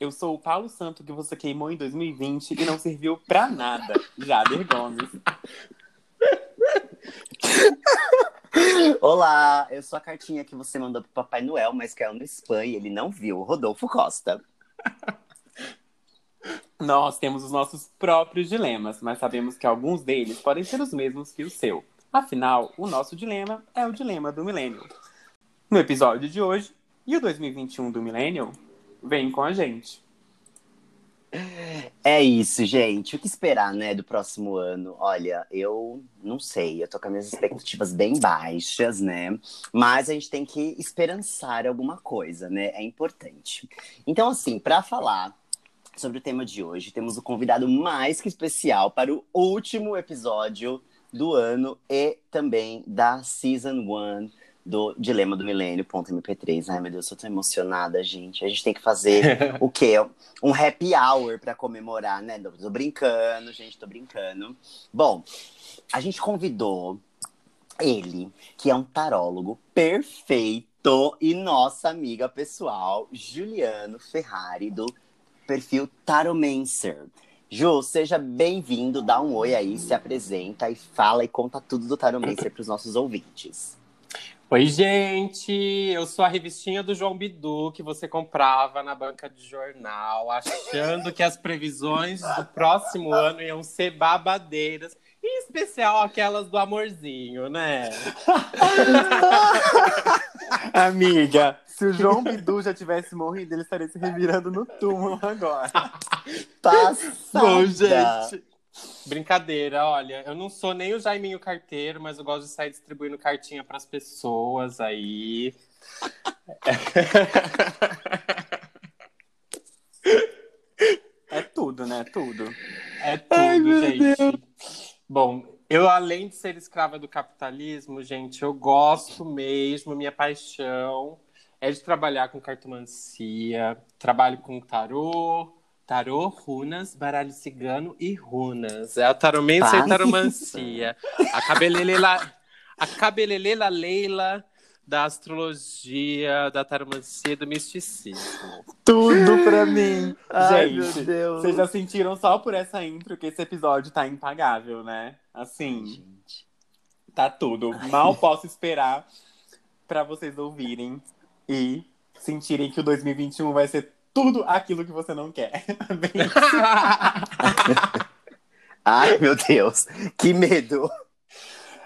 Eu sou o Paulo Santo que você queimou em 2020 e não serviu pra nada, Jader Gomes. Olá, eu sou a cartinha que você mandou pro Papai Noel, mas caiu no spam e ele não viu, Rodolfo Costa. Nós temos os nossos próprios dilemas, mas sabemos que alguns deles podem ser os mesmos que o seu. Afinal, o nosso dilema é o dilema do milênio. No episódio de hoje, e o 2021 do milênio? Vem com a gente. É isso, gente. O que esperar, né, do próximo ano? Olha, eu não sei. Eu tô com as minhas expectativas bem baixas, né? Mas a gente tem que esperançar alguma coisa, né? É importante. Então, assim, para falar sobre o tema de hoje, temos o convidado mais que especial para o último episódio do ano e também da Season 1 do Dilema do Milênio, ponto MP3. Ai, meu Deus, eu tô emocionada, gente. A gente tem que fazer o quê? Um happy hour para comemorar, né? Tô brincando, gente, tô brincando. Bom, a gente convidou ele, que é um tarólogo perfeito, e nossa amiga pessoal, Juliano Ferrari, do perfil Taromancer. Ju, seja bem-vindo, dá um oi aí, se apresenta e fala e conta tudo do Taromancer para os nossos ouvintes. Oi, gente! Eu sou a revistinha do João Bidu que você comprava na banca de jornal, achando que as previsões do próximo ano iam ser babadeiras. Em especial aquelas do amorzinho, né? Amiga, se o João Bidu já tivesse morrido, ele estaria se revirando no túmulo agora. Passada. Bom, gente. Brincadeira, olha, eu não sou nem o Jaiminho carteiro, mas eu gosto de sair distribuindo cartinha para as pessoas aí. É tudo, né? Tudo. É tudo, Ai, gente. Bom, eu além de ser escrava do capitalismo, gente, eu gosto mesmo, minha paixão é de trabalhar com cartomancia, trabalho com tarô, Tarô, runas, baralho cigano e runas. É a taromense e taromancia. A cabelelela, a cabelelela Leila da astrologia, da taromancia e do misticismo. Tudo pra mim. Ai, Gente, meu Deus. Vocês já sentiram só por essa intro que esse episódio tá impagável, né? Assim, Gente. tá tudo. Mal posso esperar para vocês ouvirem e sentirem que o 2021 vai ser tudo aquilo que você não quer. Ai, meu Deus, que medo.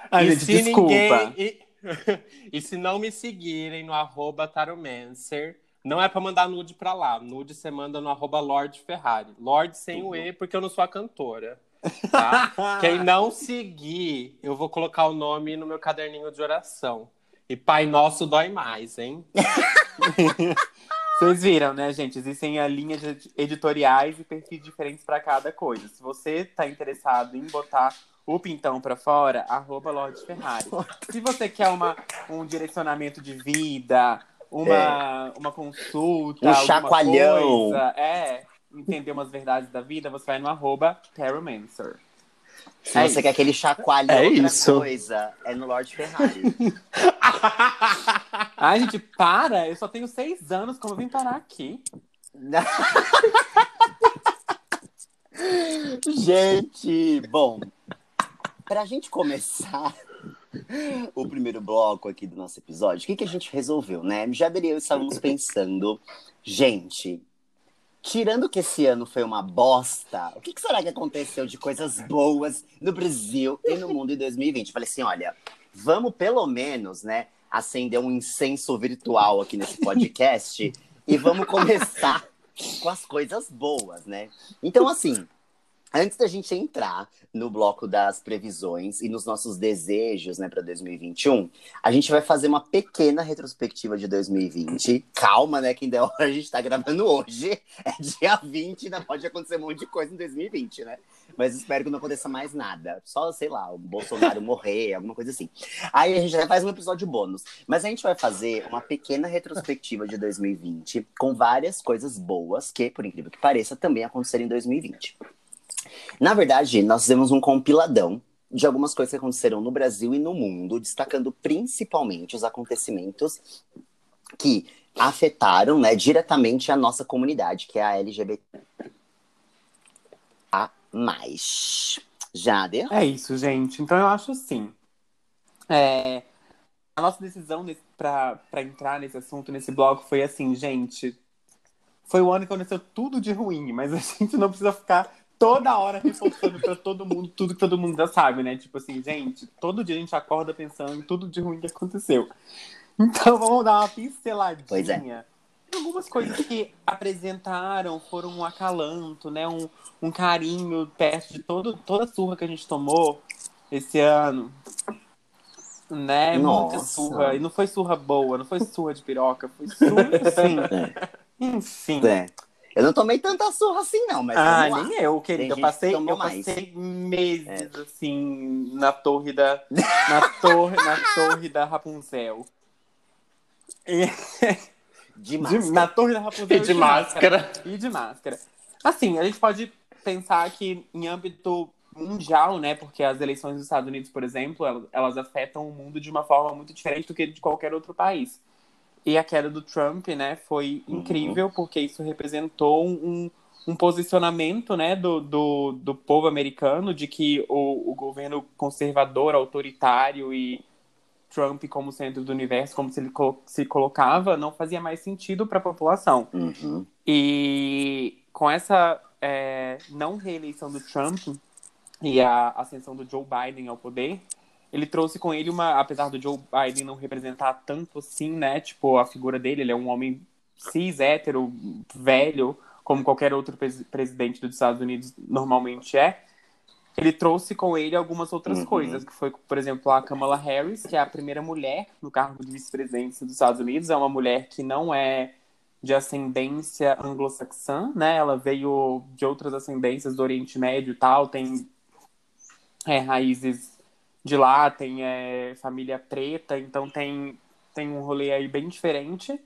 Ai, gente, desculpa. Ninguém... E... e... se não me seguirem no arroba taromancer, não é para mandar nude para lá. Nude você manda no arroba Lorde Ferrari. Lorde sem o E, porque eu não sou a cantora. Tá? Quem não seguir, eu vou colocar o nome no meu caderninho de oração. E Pai Nosso dói mais, hein? Vocês viram, né, gente? Existem a linhas editoriais e perfis diferentes para cada coisa. Se você está interessado em botar o pintão para fora, arroba Lorde Ferrari. Se você quer uma, um direcionamento de vida, uma, é. uma consulta, um chacoalhão. Coisa, é, entender umas verdades da vida, você vai no arroba Taromancer. Se é você isso. quer aquele chacoalhão é outra isso. coisa, é no Lorde Ferrari. Ai, gente, para! Eu só tenho seis anos, como eu vim parar aqui? gente, bom, pra gente começar o primeiro bloco aqui do nosso episódio, o que, que a gente resolveu, né? Já e eu estávamos pensando, gente, tirando que esse ano foi uma bosta, o que, que, será que aconteceu de coisas boas no Brasil e no mundo em 2020? Falei assim, olha, vamos pelo menos, né, acender um incenso virtual aqui nesse podcast e vamos começar com as coisas boas, né? Então, assim, Antes da gente entrar no bloco das previsões e nos nossos desejos né, para 2021, a gente vai fazer uma pequena retrospectiva de 2020. Calma, né? Que ainda é hora a gente está gravando hoje. É dia 20, ainda pode acontecer um monte de coisa em 2020, né? Mas espero que não aconteça mais nada. Só, sei lá, o Bolsonaro morrer, alguma coisa assim. Aí a gente já faz um episódio bônus. Mas a gente vai fazer uma pequena retrospectiva de 2020 com várias coisas boas que, por incrível que pareça, também aconteceram em 2020. Na verdade, nós fizemos um compiladão de algumas coisas que aconteceram no Brasil e no mundo, destacando principalmente os acontecimentos que afetaram, né, diretamente a nossa comunidade, que é a LGBT a mais. Jader? É isso, gente. Então eu acho assim. É, a nossa decisão para entrar nesse assunto, nesse bloco, foi assim, gente. Foi o ano que aconteceu tudo de ruim, mas a gente não precisa ficar toda hora reforçando para todo mundo tudo que todo mundo já sabe, né? Tipo assim, gente, todo dia a gente acorda pensando em tudo de ruim que aconteceu. Então vamos dar uma pinceladinha. Pois é. Algumas coisas que apresentaram foram um acalanto, né? Um, um carinho perto de todo, toda a surra que a gente tomou esse ano. Né? Nossa. Muita surra. E não foi surra boa, não foi surra de piroca, foi surra assim. Enfim. É. Eu não tomei tanta surra assim, não, mas. Ah, nem eu, querido. Eu passei, eu mais. passei meses, assim, na torre da. Na torre, na torre da Rapunzel. E- De de- máscara. na torre da Rapunzel. E de máscara. E de máscara. Assim, a gente pode pensar que em âmbito mundial, né? Porque as eleições dos Estados Unidos, por exemplo, elas afetam o mundo de uma forma muito diferente do que de qualquer outro país. E a queda do Trump, né, foi Uhum. incrível, porque isso representou um, um posicionamento, né, do, do, do povo americano de que o, o governo conservador, autoritário e Trump como centro do universo, como se ele se colocava, não fazia mais sentido para a população. Uhum. E com essa é, não reeleição do Trump e a ascensão do Joe Biden ao poder, ele trouxe com ele uma, apesar do Joe Biden não representar tanto assim, né, tipo a figura dele, ele é um homem cis, hétero, velho, como qualquer outro pres- presidente dos Estados Unidos normalmente é. Ele trouxe com ele algumas outras Uhum. coisas, que foi, por exemplo, a Kamala Harris, que é a primeira mulher no cargo de vice-presidência dos Estados Unidos, é uma mulher que não é de ascendência anglo-saxã, né? Ela veio de outras ascendências do Oriente Médio e tal, tem é, raízes de lá, tem é, família preta, então tem, tem um rolê aí bem diferente.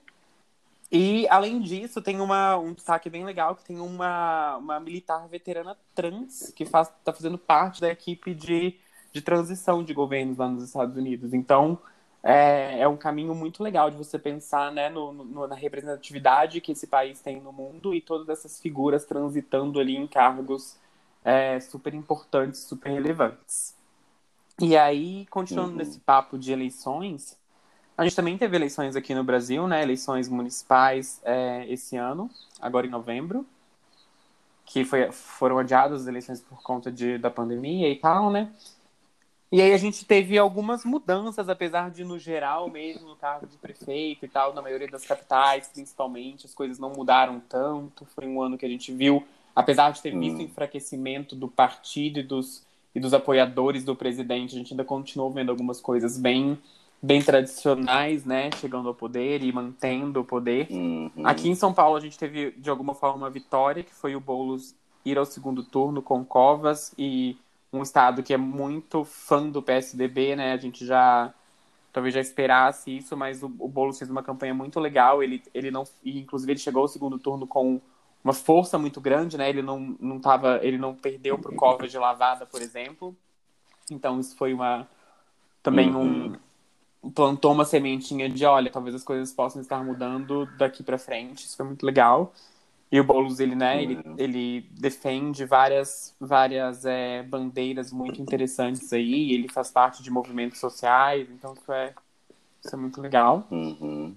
E, além disso, tem uma, um destaque bem legal, que tem uma, uma militar veterana trans, que faz, tá fazendo parte da equipe de, de transição de governos lá nos Estados Unidos. Então, é, é um caminho muito legal de você pensar né, no, no- na representatividade que esse país tem no mundo e todas essas figuras transitando ali em cargos é, super importantes, super relevantes. E aí, continuando Uhum. nesse papo de eleições, a gente também teve eleições aqui no Brasil, né? Eleições municipais é, esse ano, agora em novembro, que foi, foram adiadas as eleições por conta de, da pandemia e tal, né? E aí a gente teve algumas mudanças, apesar de, no geral, mesmo no cargo de prefeito e tal, na maioria das capitais, principalmente, as coisas não mudaram tanto. Foi um ano que a gente viu, apesar de ter Hum. visto o enfraquecimento do partido e dos, e dos apoiadores do presidente, a gente ainda continuou vendo algumas coisas bem, bem tradicionais, né? Chegando ao poder e mantendo o poder. Uhum. Aqui em São Paulo a gente teve, de alguma forma, uma vitória, que foi o Boulos ir ao segundo turno com Covas e um estado que é muito fã do PSDB, né? A gente já talvez já esperasse isso, mas o, o Boulos fez uma campanha muito legal. Ele, ele não, e inclusive ele chegou ao segundo turno com uma força muito grande, né? Ele não, não tava, ele não perdeu para o Covas de lavada, por exemplo. Então isso foi uma também Uhum. um plantou uma sementinha de, olha, talvez as coisas possam estar mudando daqui para frente. Isso foi muito legal. E o Boulos, ele, né, ele, Uhum. ele defende várias, várias é, bandeiras muito interessantes aí. Ele faz parte de movimentos sociais, então isso é, isso é muito legal. Uhum.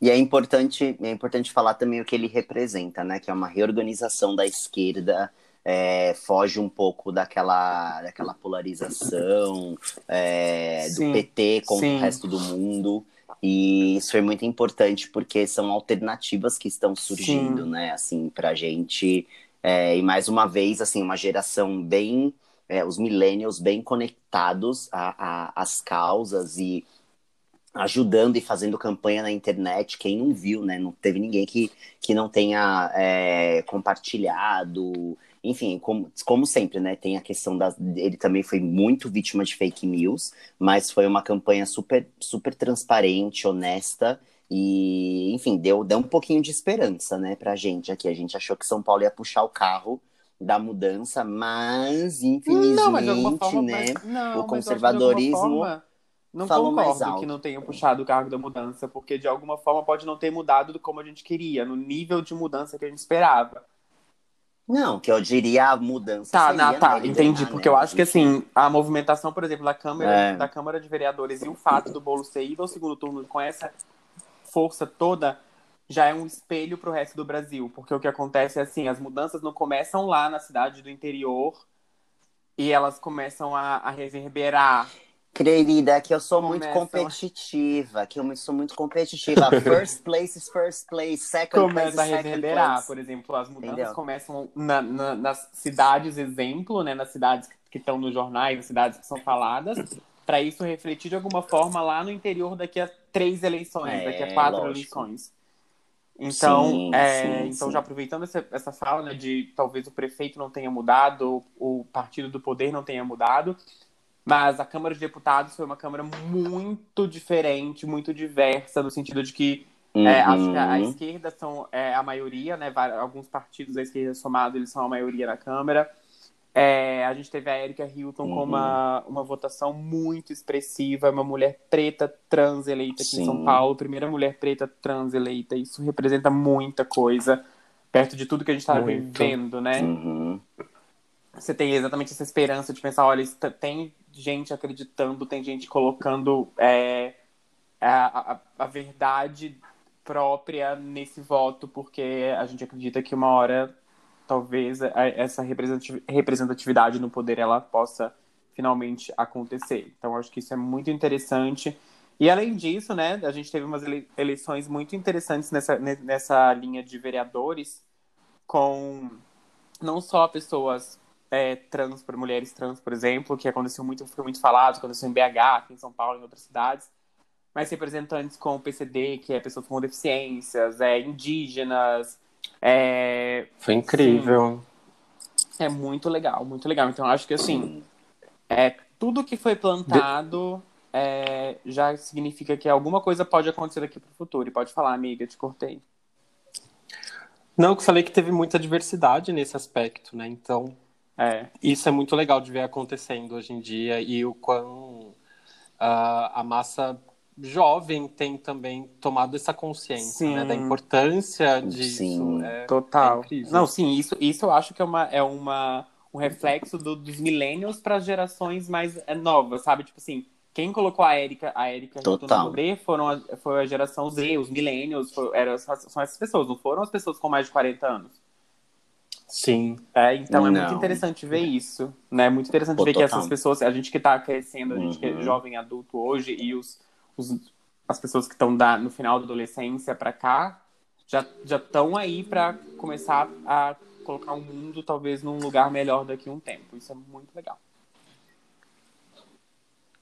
E é importante, é importante falar também o que ele representa, né? Que é uma reorganização da esquerda, é, foge um pouco daquela, daquela polarização é, do PT com sim. o resto do mundo. E isso foi muito importante porque são alternativas que estão surgindo, Sim. né? Assim, pra gente. É, e mais uma vez, assim, uma geração bem. é, os millennials bem conectados às causas e ajudando e fazendo campanha na internet. Quem não viu, né? Não teve ninguém que, que não tenha é, compartilhado. Enfim, como, como sempre, né? Tem a questão da. Ele também foi muito vítima de fake news, mas foi uma campanha super, super transparente, honesta. E, enfim, deu, deu um pouquinho de esperança, né, pra gente aqui. A gente achou que São Paulo ia puxar o carro da mudança, mas, infelizmente, Não, mas alguma forma, né? mas- não, o conservadorismo- Não Falou concordo que não tenha puxado o cargo da mudança, porque de alguma forma pode não ter mudado do como a gente queria, no nível de mudança que a gente esperava. Não, que eu diria a mudança. Tá, não, tá, entendi. Porque né? eu acho que assim, a movimentação, por exemplo, da Câmara, é. da Câmara de Vereadores e o fato do bolo ser ido ao segundo turno com essa força toda já é um espelho para o resto do Brasil. Porque o que acontece é assim, as mudanças não começam lá na cidade do interior e elas começam a, a reverberar Querida, que eu sou muito competitiva, que eu sou muito competitiva. First place is first place, second Começa place is second a reverberar, place. por exemplo, as mudanças Entendeu? começam na, na, nas cidades exemplo, né, nas cidades que estão nos jornais, nas cidades que são faladas, para isso refletir de alguma forma lá no interior daqui a três eleições, é, daqui a quatro lógico. eleições. Então, sim, é, sim, então sim. já aproveitando essa, essa fala né, de talvez o prefeito não tenha mudado, o partido do poder não tenha mudado, mas a Câmara de Deputados foi uma Câmara muito diferente, muito diversa, no sentido de que uhum. é, acho que a, a uhum. esquerda são é, a maioria, né? Alguns partidos da esquerda somados, eles são a maioria na Câmara. É, a gente teve a Erika Hilton uhum. com uma, uma votação muito expressiva, uma mulher preta trans eleita aqui Sim. em São Paulo, primeira mulher preta trans eleita. Isso representa muita coisa, perto de tudo que a gente está vivendo, né? Uhum. Você tem exatamente essa esperança de pensar, olha, tem gente acreditando, tem gente colocando é, a, a, a verdade própria nesse voto, porque a gente acredita que uma hora talvez essa representatividade no poder ela possa finalmente acontecer. Então acho que isso é muito interessante. E além disso, né, a gente teve umas eleições muito interessantes nessa, nessa linha de vereadores, com não só pessoas é, trans, por mulheres trans, por exemplo, que aconteceu muito, foi muito falado, aconteceu em BH, aqui em São Paulo, em outras cidades, mas representantes com o PCD, que é pessoas com deficiências, é, indígenas, é... Foi incrível. Sim, é muito legal, muito legal. Então, acho que, assim, é, tudo que foi plantado é, já significa que alguma coisa pode acontecer daqui para o futuro. E pode falar, amiga, te cortei. Não, que falei que teve muita diversidade nesse aspecto, né? Então, é, isso é muito legal de ver acontecendo hoje em dia e o quão uh, a massa jovem tem também tomado essa consciência né, da importância disso. Sim, é, total. É Não, sim, isso, isso eu acho que é, uma, é uma, um reflexo do, dos millennials para as gerações mais é, novas, sabe? Tipo assim, quem colocou a Erika, a Erika no poder foram a, foi a geração Z, os millennials, foi, eram, são essas pessoas, não foram as pessoas com mais de 40 anos. Sim. É, então é muito interessante ver isso, né? É muito interessante Pô, ver total. que essas pessoas, a gente que está crescendo, a gente que é uhum. jovem adulto hoje e os os, as pessoas que estão no final da adolescência para cá já já estão aí para começar a colocar o mundo talvez num lugar melhor daqui a um tempo. Isso é muito legal.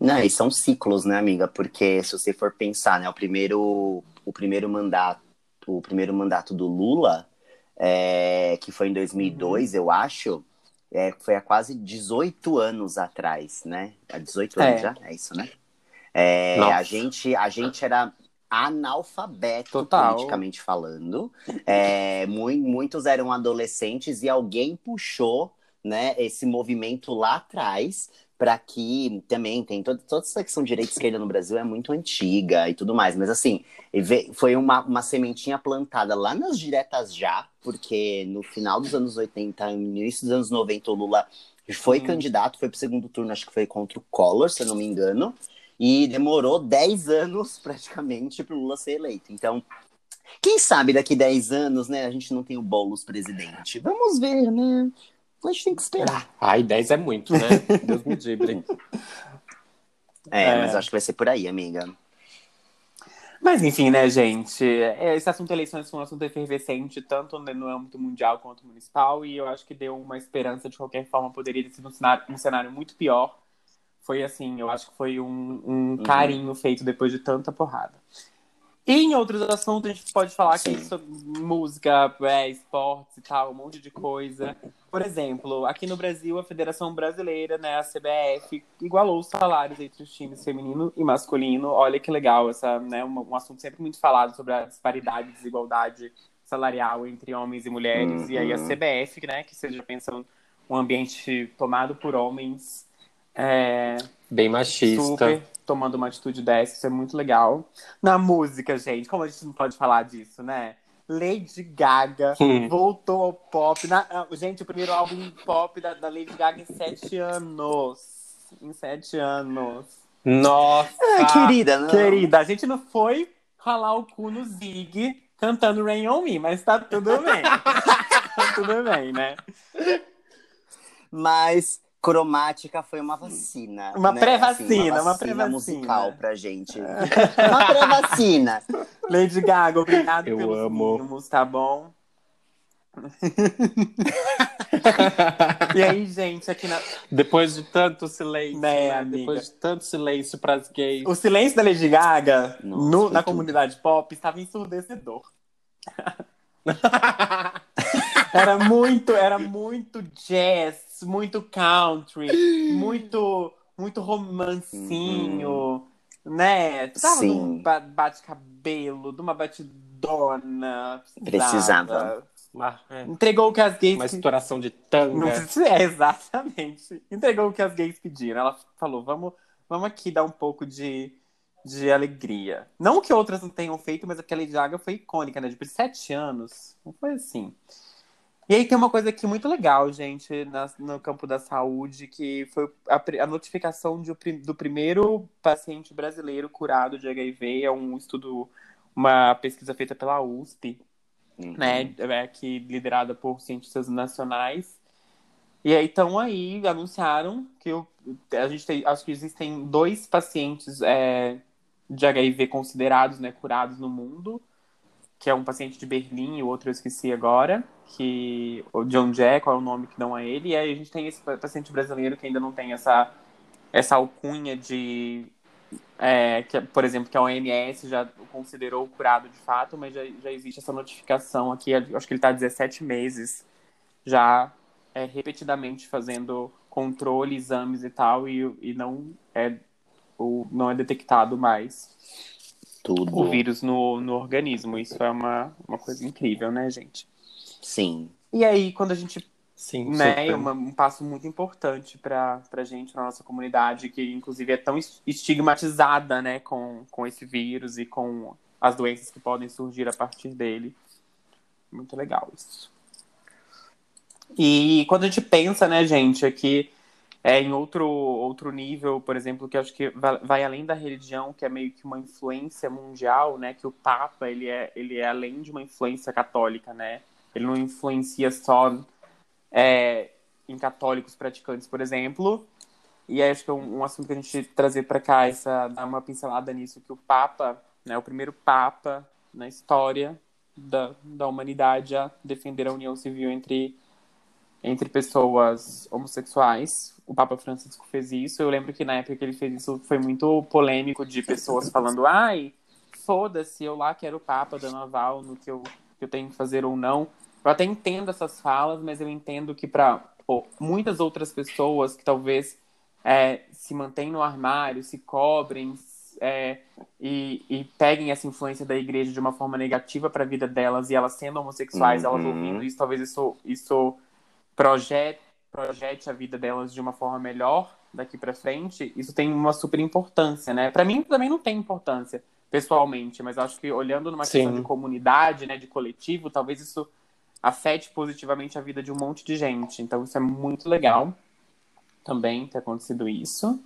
Não, e são ciclos, né, amiga? Porque se você for pensar, né, o primeiro o primeiro mandato, o primeiro mandato do Lula, é, que foi em 2002, uhum. eu acho, é, foi há quase 18 anos atrás, né? Há 18 anos é. já? É isso, né? É, a, gente, a gente era analfabeto, Total. politicamente falando. É, muitos eram adolescentes e alguém puxou né, esse movimento lá atrás para que também tem toda, toda essa questão de direita e esquerda no Brasil é muito antiga e tudo mais, mas assim, foi uma, uma sementinha plantada lá nas diretas já, porque no final dos anos 80, no início dos anos 90, o Lula foi hum. candidato, foi pro segundo turno, acho que foi contra o Collor, se eu não me engano. E demorou 10 anos praticamente para o Lula ser eleito. Então, quem sabe daqui 10 anos, né, a gente não tem o Boulos presidente. Vamos ver, né? A gente tem que esperar. Ai, 10 é muito, né? Deus me livre. É, é, mas acho que vai ser por aí, amiga. Mas enfim, né, gente? É, esse assunto eleições foi um assunto efervescente, tanto no âmbito mundial quanto municipal, e eu acho que deu uma esperança de qualquer forma, poderia ter sido um cenário, um cenário muito pior foi assim, eu acho que foi um, um uhum. carinho feito depois de tanta porrada. E em outros assuntos, a gente pode falar Sim. aqui sobre música, é, esportes e tal, um monte de coisa. Por exemplo, aqui no Brasil, a Federação Brasileira, né, a CBF, igualou os salários entre os times feminino e masculino. Olha que legal, essa, né, um, um assunto sempre muito falado sobre a disparidade, desigualdade salarial entre homens e mulheres. Uhum. E aí a uhum. CBF, né, que seja pensando um ambiente tomado por homens, é, Bem machista. Super, tomando uma atitude dessa, isso é muito legal. Na música, gente, como a gente não pode falar disso, né? Lady Gaga hum. voltou ao pop. Na, ah, gente, o primeiro álbum pop da, da, Lady Gaga em sete anos. Em sete anos. Nossa! É, querida, não. Querida, a gente não foi ralar o cu no Zig cantando Rain On Me, mas tá tudo bem. tá tudo bem, né? Mas Cromática foi uma vacina. Uma né? pré-vacina, assim, uma, uma pré-vacina musical pra gente. uma pré-vacina. Lady Gaga, obrigado Eu pelos amo. mimos, tá bom? e aí, gente, aqui na. Depois de tanto silêncio, né, né? Depois de tanto silêncio pras gays. O silêncio da Lady Gaga Nossa, no, na tudo. comunidade pop estava ensurdecedor. era muito, era muito jazz, muito country, muito, muito romancinho, uhum. né? Tu tava Sim. bate-cabelo, de uma batidona. Precisava. precisava. é. Entregou o que as gays. Uma estouração de tanga. É, exatamente. Entregou o que as gays pediram. Ela falou: vamos, vamos aqui dar um pouco de de alegria. Não que outras não tenham feito, mas aquela Lady Gaga foi icônica, né? De sete anos. Não foi assim. E aí tem uma coisa aqui muito legal, gente, na, no campo da saúde, que foi a, a notificação de, do primeiro paciente brasileiro curado de HIV. É um estudo, uma pesquisa feita pela USP, uhum. né? É, que liderada por cientistas nacionais. E aí estão aí, anunciaram que eu, a gente tem, acho que existem dois pacientes é, de HIV considerados, né, curados no mundo, que é um paciente de Berlim o outro eu esqueci agora, que o John Jack, qual é o nome que dão a ele, e aí a gente tem esse paciente brasileiro que ainda não tem essa, essa alcunha de, é, que, por exemplo, que a OMS já considerou curado de fato, mas já, já existe essa notificação aqui, acho que ele está 17 meses já é, repetidamente fazendo controle, exames e tal, e, e não é ou não é detectado mais Tudo. o vírus no, no organismo. Isso é uma, uma coisa incrível, né, gente? Sim. E aí, quando a gente. Sim, né, é uma, um passo muito importante para a gente, na nossa comunidade, que inclusive é tão estigmatizada né, com, com esse vírus e com as doenças que podem surgir a partir dele. Muito legal isso. E quando a gente pensa, né, gente, aqui é, em outro, outro nível, por exemplo, que acho que vai, vai, além da religião, que é meio que uma influência mundial, né? Que o Papa, ele é, ele é além de uma influência católica, né? Ele não influencia só é, em católicos praticantes, por exemplo. E acho que é um, um assunto que a gente trazer para cá, essa, dar uma pincelada nisso, que o Papa, né? O primeiro Papa na história da, da humanidade a defender a união civil entre entre pessoas homossexuais. O Papa Francisco fez isso. Eu lembro que na época que ele fez isso foi muito polêmico de pessoas falando: ai, foda-se, eu lá quero o Papa dando aval no que eu, que eu tenho que fazer ou não. Eu até entendo essas falas, mas eu entendo que para muitas outras pessoas que talvez é, se mantêm no armário, se cobrem é, e, e, peguem essa influência da igreja de uma forma negativa para a vida delas e elas sendo homossexuais, uhum. elas ouvindo isso, talvez isso, isso projete, projete a vida delas de uma forma melhor daqui para frente, isso tem uma super importância, né? Para mim também não tem importância pessoalmente, mas acho que olhando numa Sim. questão de comunidade, né, de coletivo, talvez isso afete positivamente a vida de um monte de gente. Então isso é muito legal também ter acontecido isso.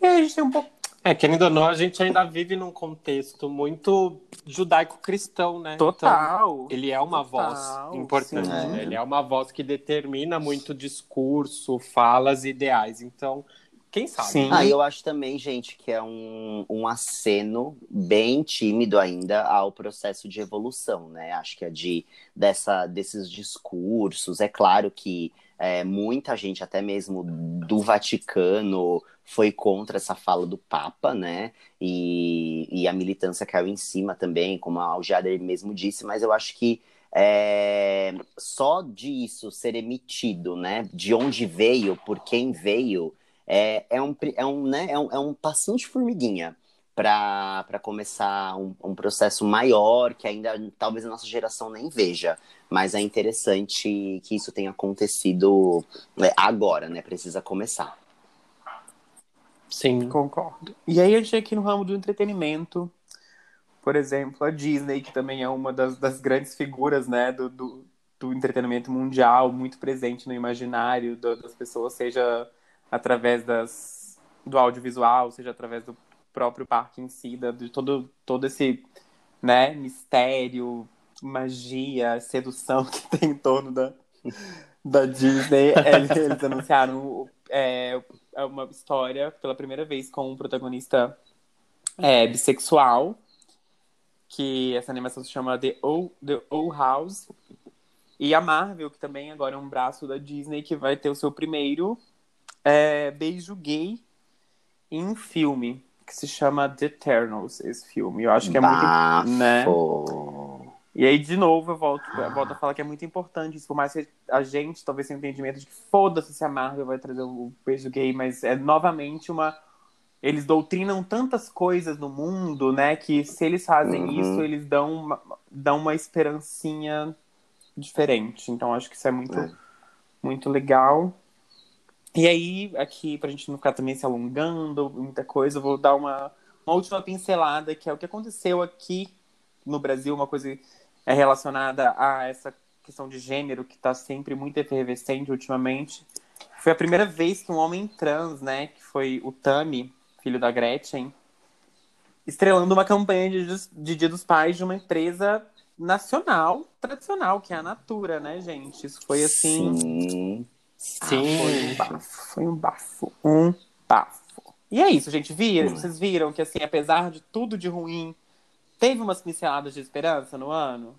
E aí a gente tem um pouco é, querendo ou não, a gente ainda vive num contexto muito judaico-cristão, né? Total. Então, ele é uma Total, voz importante. Né? Ele é uma voz que determina muito discurso, falas e ideais. Então, quem sabe? Sim. Ah, eu acho também, gente, que é um, um aceno bem tímido ainda ao processo de evolução, né? Acho que é de dessa, desses discursos. É claro que é, muita gente, até mesmo do Vaticano, foi contra essa fala do Papa, né? E, e a militância caiu em cima também, como a Aljader mesmo disse, mas eu acho que é, só disso ser emitido, né? De onde veio, por quem veio, é, é, um, é, um, né, é, um, é um passinho de formiguinha para começar um, um, processo maior que ainda talvez a nossa geração nem veja. Mas é interessante que isso tenha acontecido é, agora, né? Precisa começar. Sim. Concordo. E aí a gente aqui no ramo do entretenimento, por exemplo, a Disney, que também é uma das, das grandes figuras, né, do, do, do, entretenimento mundial, muito presente no imaginário das pessoas, seja através das, do audiovisual, seja através do próprio parque em si, de todo, todo esse né, mistério, magia, sedução que tem em torno da, da Disney. Eles, eles anunciaram é, uma história pela primeira vez com um protagonista é, bissexual, que essa animação se chama The Old, The Old House. E a Marvel, que também agora é um braço da Disney, que vai ter o seu primeiro é, beijo gay em filme que se chama The Eternals, esse filme. Eu acho que é Bafo. muito. Né? E aí, de novo, eu volto, eu volto a falar que é muito importante isso, por mais que a gente talvez tenha entendimento de que foda-se se a Marvel vai trazer o beijo gay, mas é novamente uma. Eles doutrinam tantas coisas no mundo, né? Que se eles fazem uhum. isso, eles dão uma, dão uma esperancinha diferente. Então acho que isso é muito, é. muito legal. E aí, aqui, pra gente não ficar também se alongando, muita coisa, eu vou dar uma, uma última pincelada, que é o que aconteceu aqui no Brasil, uma coisa é relacionada a essa questão de gênero que está sempre muito efervescente ultimamente. Foi a primeira vez que um homem trans, né, que foi o Tami, filho da Gretchen, estrelando uma campanha de, de Dia dos Pais de uma empresa nacional, tradicional, que é a Natura, né, gente? Isso foi assim. Sim. Sim. Ah, foi um bafo, foi um bafo, um bafo. E é isso, gente. Viram? Hum. Vocês viram que, assim, apesar de tudo de ruim, teve umas pinceladas de esperança no ano?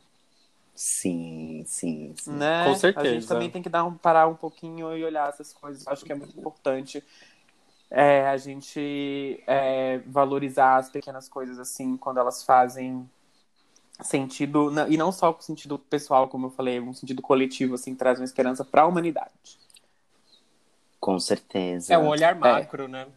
Sim, sim, sim. Né? Com certeza. A gente também tem que dar um, parar um pouquinho e olhar essas coisas. Acho que é muito importante é, a gente é, valorizar as pequenas coisas assim, quando elas fazem sentido, e não só com sentido pessoal, como eu falei, um sentido coletivo, assim, traz uma esperança para a humanidade. Com certeza. É um olhar macro, é. né?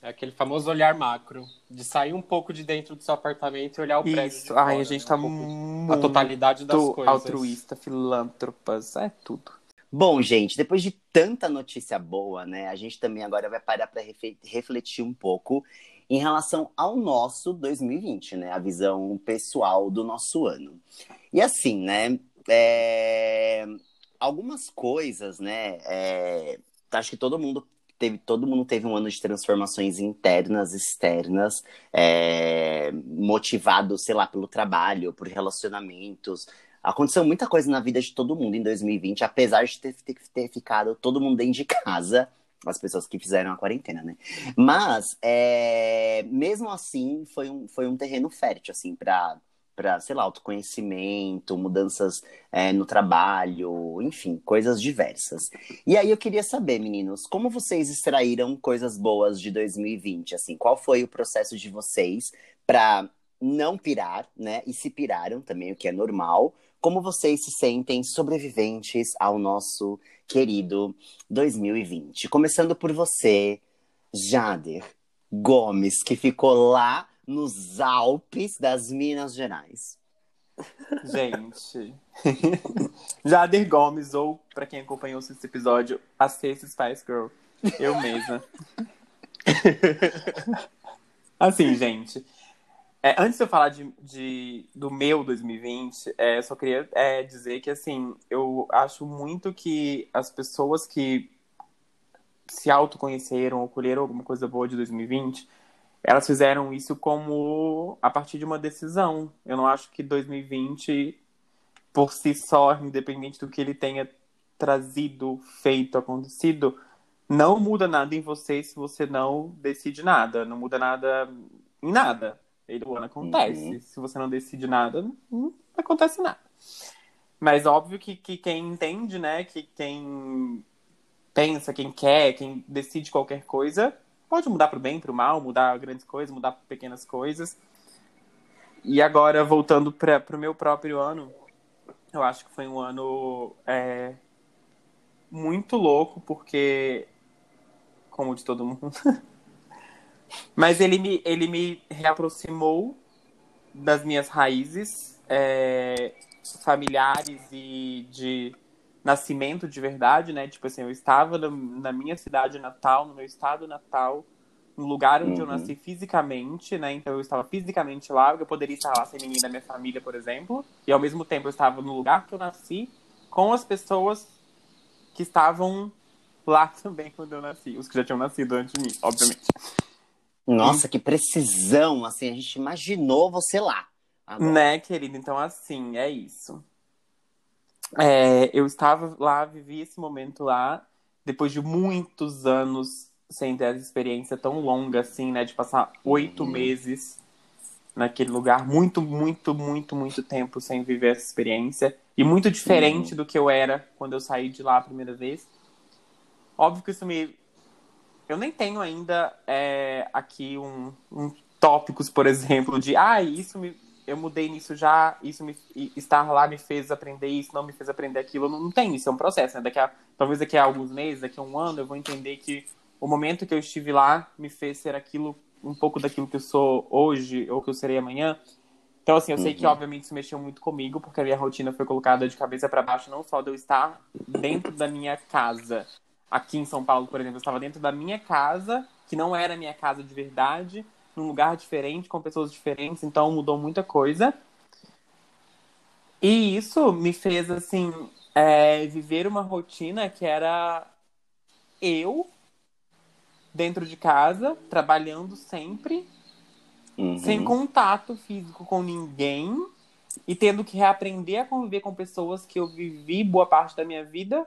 É aquele famoso olhar macro, de sair um pouco de dentro do seu apartamento e olhar o prédio. Isso, ai, a gente né? tá um a totalidade das coisas. altruísta, filântropas, é tudo. Bom, gente, depois de tanta notícia boa, né, a gente também agora vai parar para refletir um pouco em relação ao nosso 2020, né, a visão pessoal do nosso ano. E assim, né, é... algumas coisas, né, é acho que todo mundo teve, todo mundo teve um ano de transformações internas, externas, é, motivado, sei lá, pelo trabalho, por relacionamentos. Aconteceu muita coisa na vida de todo mundo em 2020, apesar de ter, ter, ter ficado todo mundo dentro de casa, as pessoas que fizeram a quarentena, né? Mas, é, mesmo assim, foi um, foi um terreno fértil, assim, para para, sei lá, autoconhecimento, mudanças é, no trabalho, enfim, coisas diversas. E aí eu queria saber, meninos, como vocês extraíram coisas boas de 2020? Assim, qual foi o processo de vocês para não pirar, né? E se piraram também, o que é normal. Como vocês se sentem sobreviventes ao nosso querido 2020? Começando por você, Jader Gomes, que ficou lá nos Alpes das Minas Gerais. Gente, Jader Gomes, ou para quem acompanhou esse episódio, a Sexta Spice Girl, eu mesma. assim, gente, é, antes de eu falar de, de do meu 2020, é, só queria é, dizer que, assim, eu acho muito que as pessoas que se autoconheceram ou colheram alguma coisa boa de 2020 elas fizeram isso como a partir de uma decisão. Eu não acho que 2020, por si só, independente do que ele tenha trazido, feito, acontecido, não muda nada em você se você não decide nada. Não muda nada em nada. Ele, o ano acontece. Uhum. Se você não decide nada, não acontece nada. Mas óbvio que, que quem entende, né? Que quem pensa, quem quer, quem decide qualquer coisa, pode mudar para o bem, para o mal, mudar grandes coisas, mudar pequenas coisas. E agora, voltando para o meu próprio ano, eu acho que foi um ano é, muito louco, porque, como de todo mundo, mas ele me, ele me reaproximou das minhas raízes é, familiares e de nascimento de verdade, né? Tipo assim, eu estava na minha cidade natal, no meu estado natal, no lugar onde uhum. eu nasci fisicamente, né? Então eu estava fisicamente lá, eu poderia estar lá sem ninguém da minha família, por exemplo. E ao mesmo tempo eu estava no lugar que eu nasci, com as pessoas que estavam lá também quando eu nasci. Os que já tinham nascido antes de mim, obviamente. Nossa, que precisão! Assim, a gente imaginou você lá. Agora. Né, querida? Então, assim, é isso. É, eu estava lá, vivi esse momento lá, depois de muitos anos sem ter essa experiência tão longa assim, né? De passar oito uhum. meses naquele lugar, muito, muito, muito, muito tempo sem viver essa experiência. E muito diferente do que eu era quando eu saí de lá a primeira vez. Óbvio que isso me. Eu nem tenho ainda é, aqui um, um tópicos, por exemplo, de ah, isso me, eu mudei nisso já, isso me, estar lá me fez aprender isso, não me fez aprender aquilo. Não, não tem isso, é um processo, né? Daqui a, talvez daqui a alguns meses, daqui a um ano, eu vou entender que o momento que eu estive lá me fez ser aquilo, um pouco daquilo que eu sou hoje ou que eu serei amanhã. Então, assim, eu uhum. sei que, uhum. obviamente, isso mexeu muito comigo, porque a minha rotina foi colocada de cabeça para baixo, não só de eu estar dentro da minha casa. Aqui em São Paulo, por exemplo, eu estava dentro da minha casa, que não era minha casa de verdade, num lugar diferente, com pessoas diferentes, então mudou muita coisa. E isso me fez, assim, é, viver uma rotina que era eu dentro de casa, trabalhando sempre, uhum. sem contato físico com ninguém e tendo que reaprender a conviver com pessoas que eu vivi boa parte da minha vida,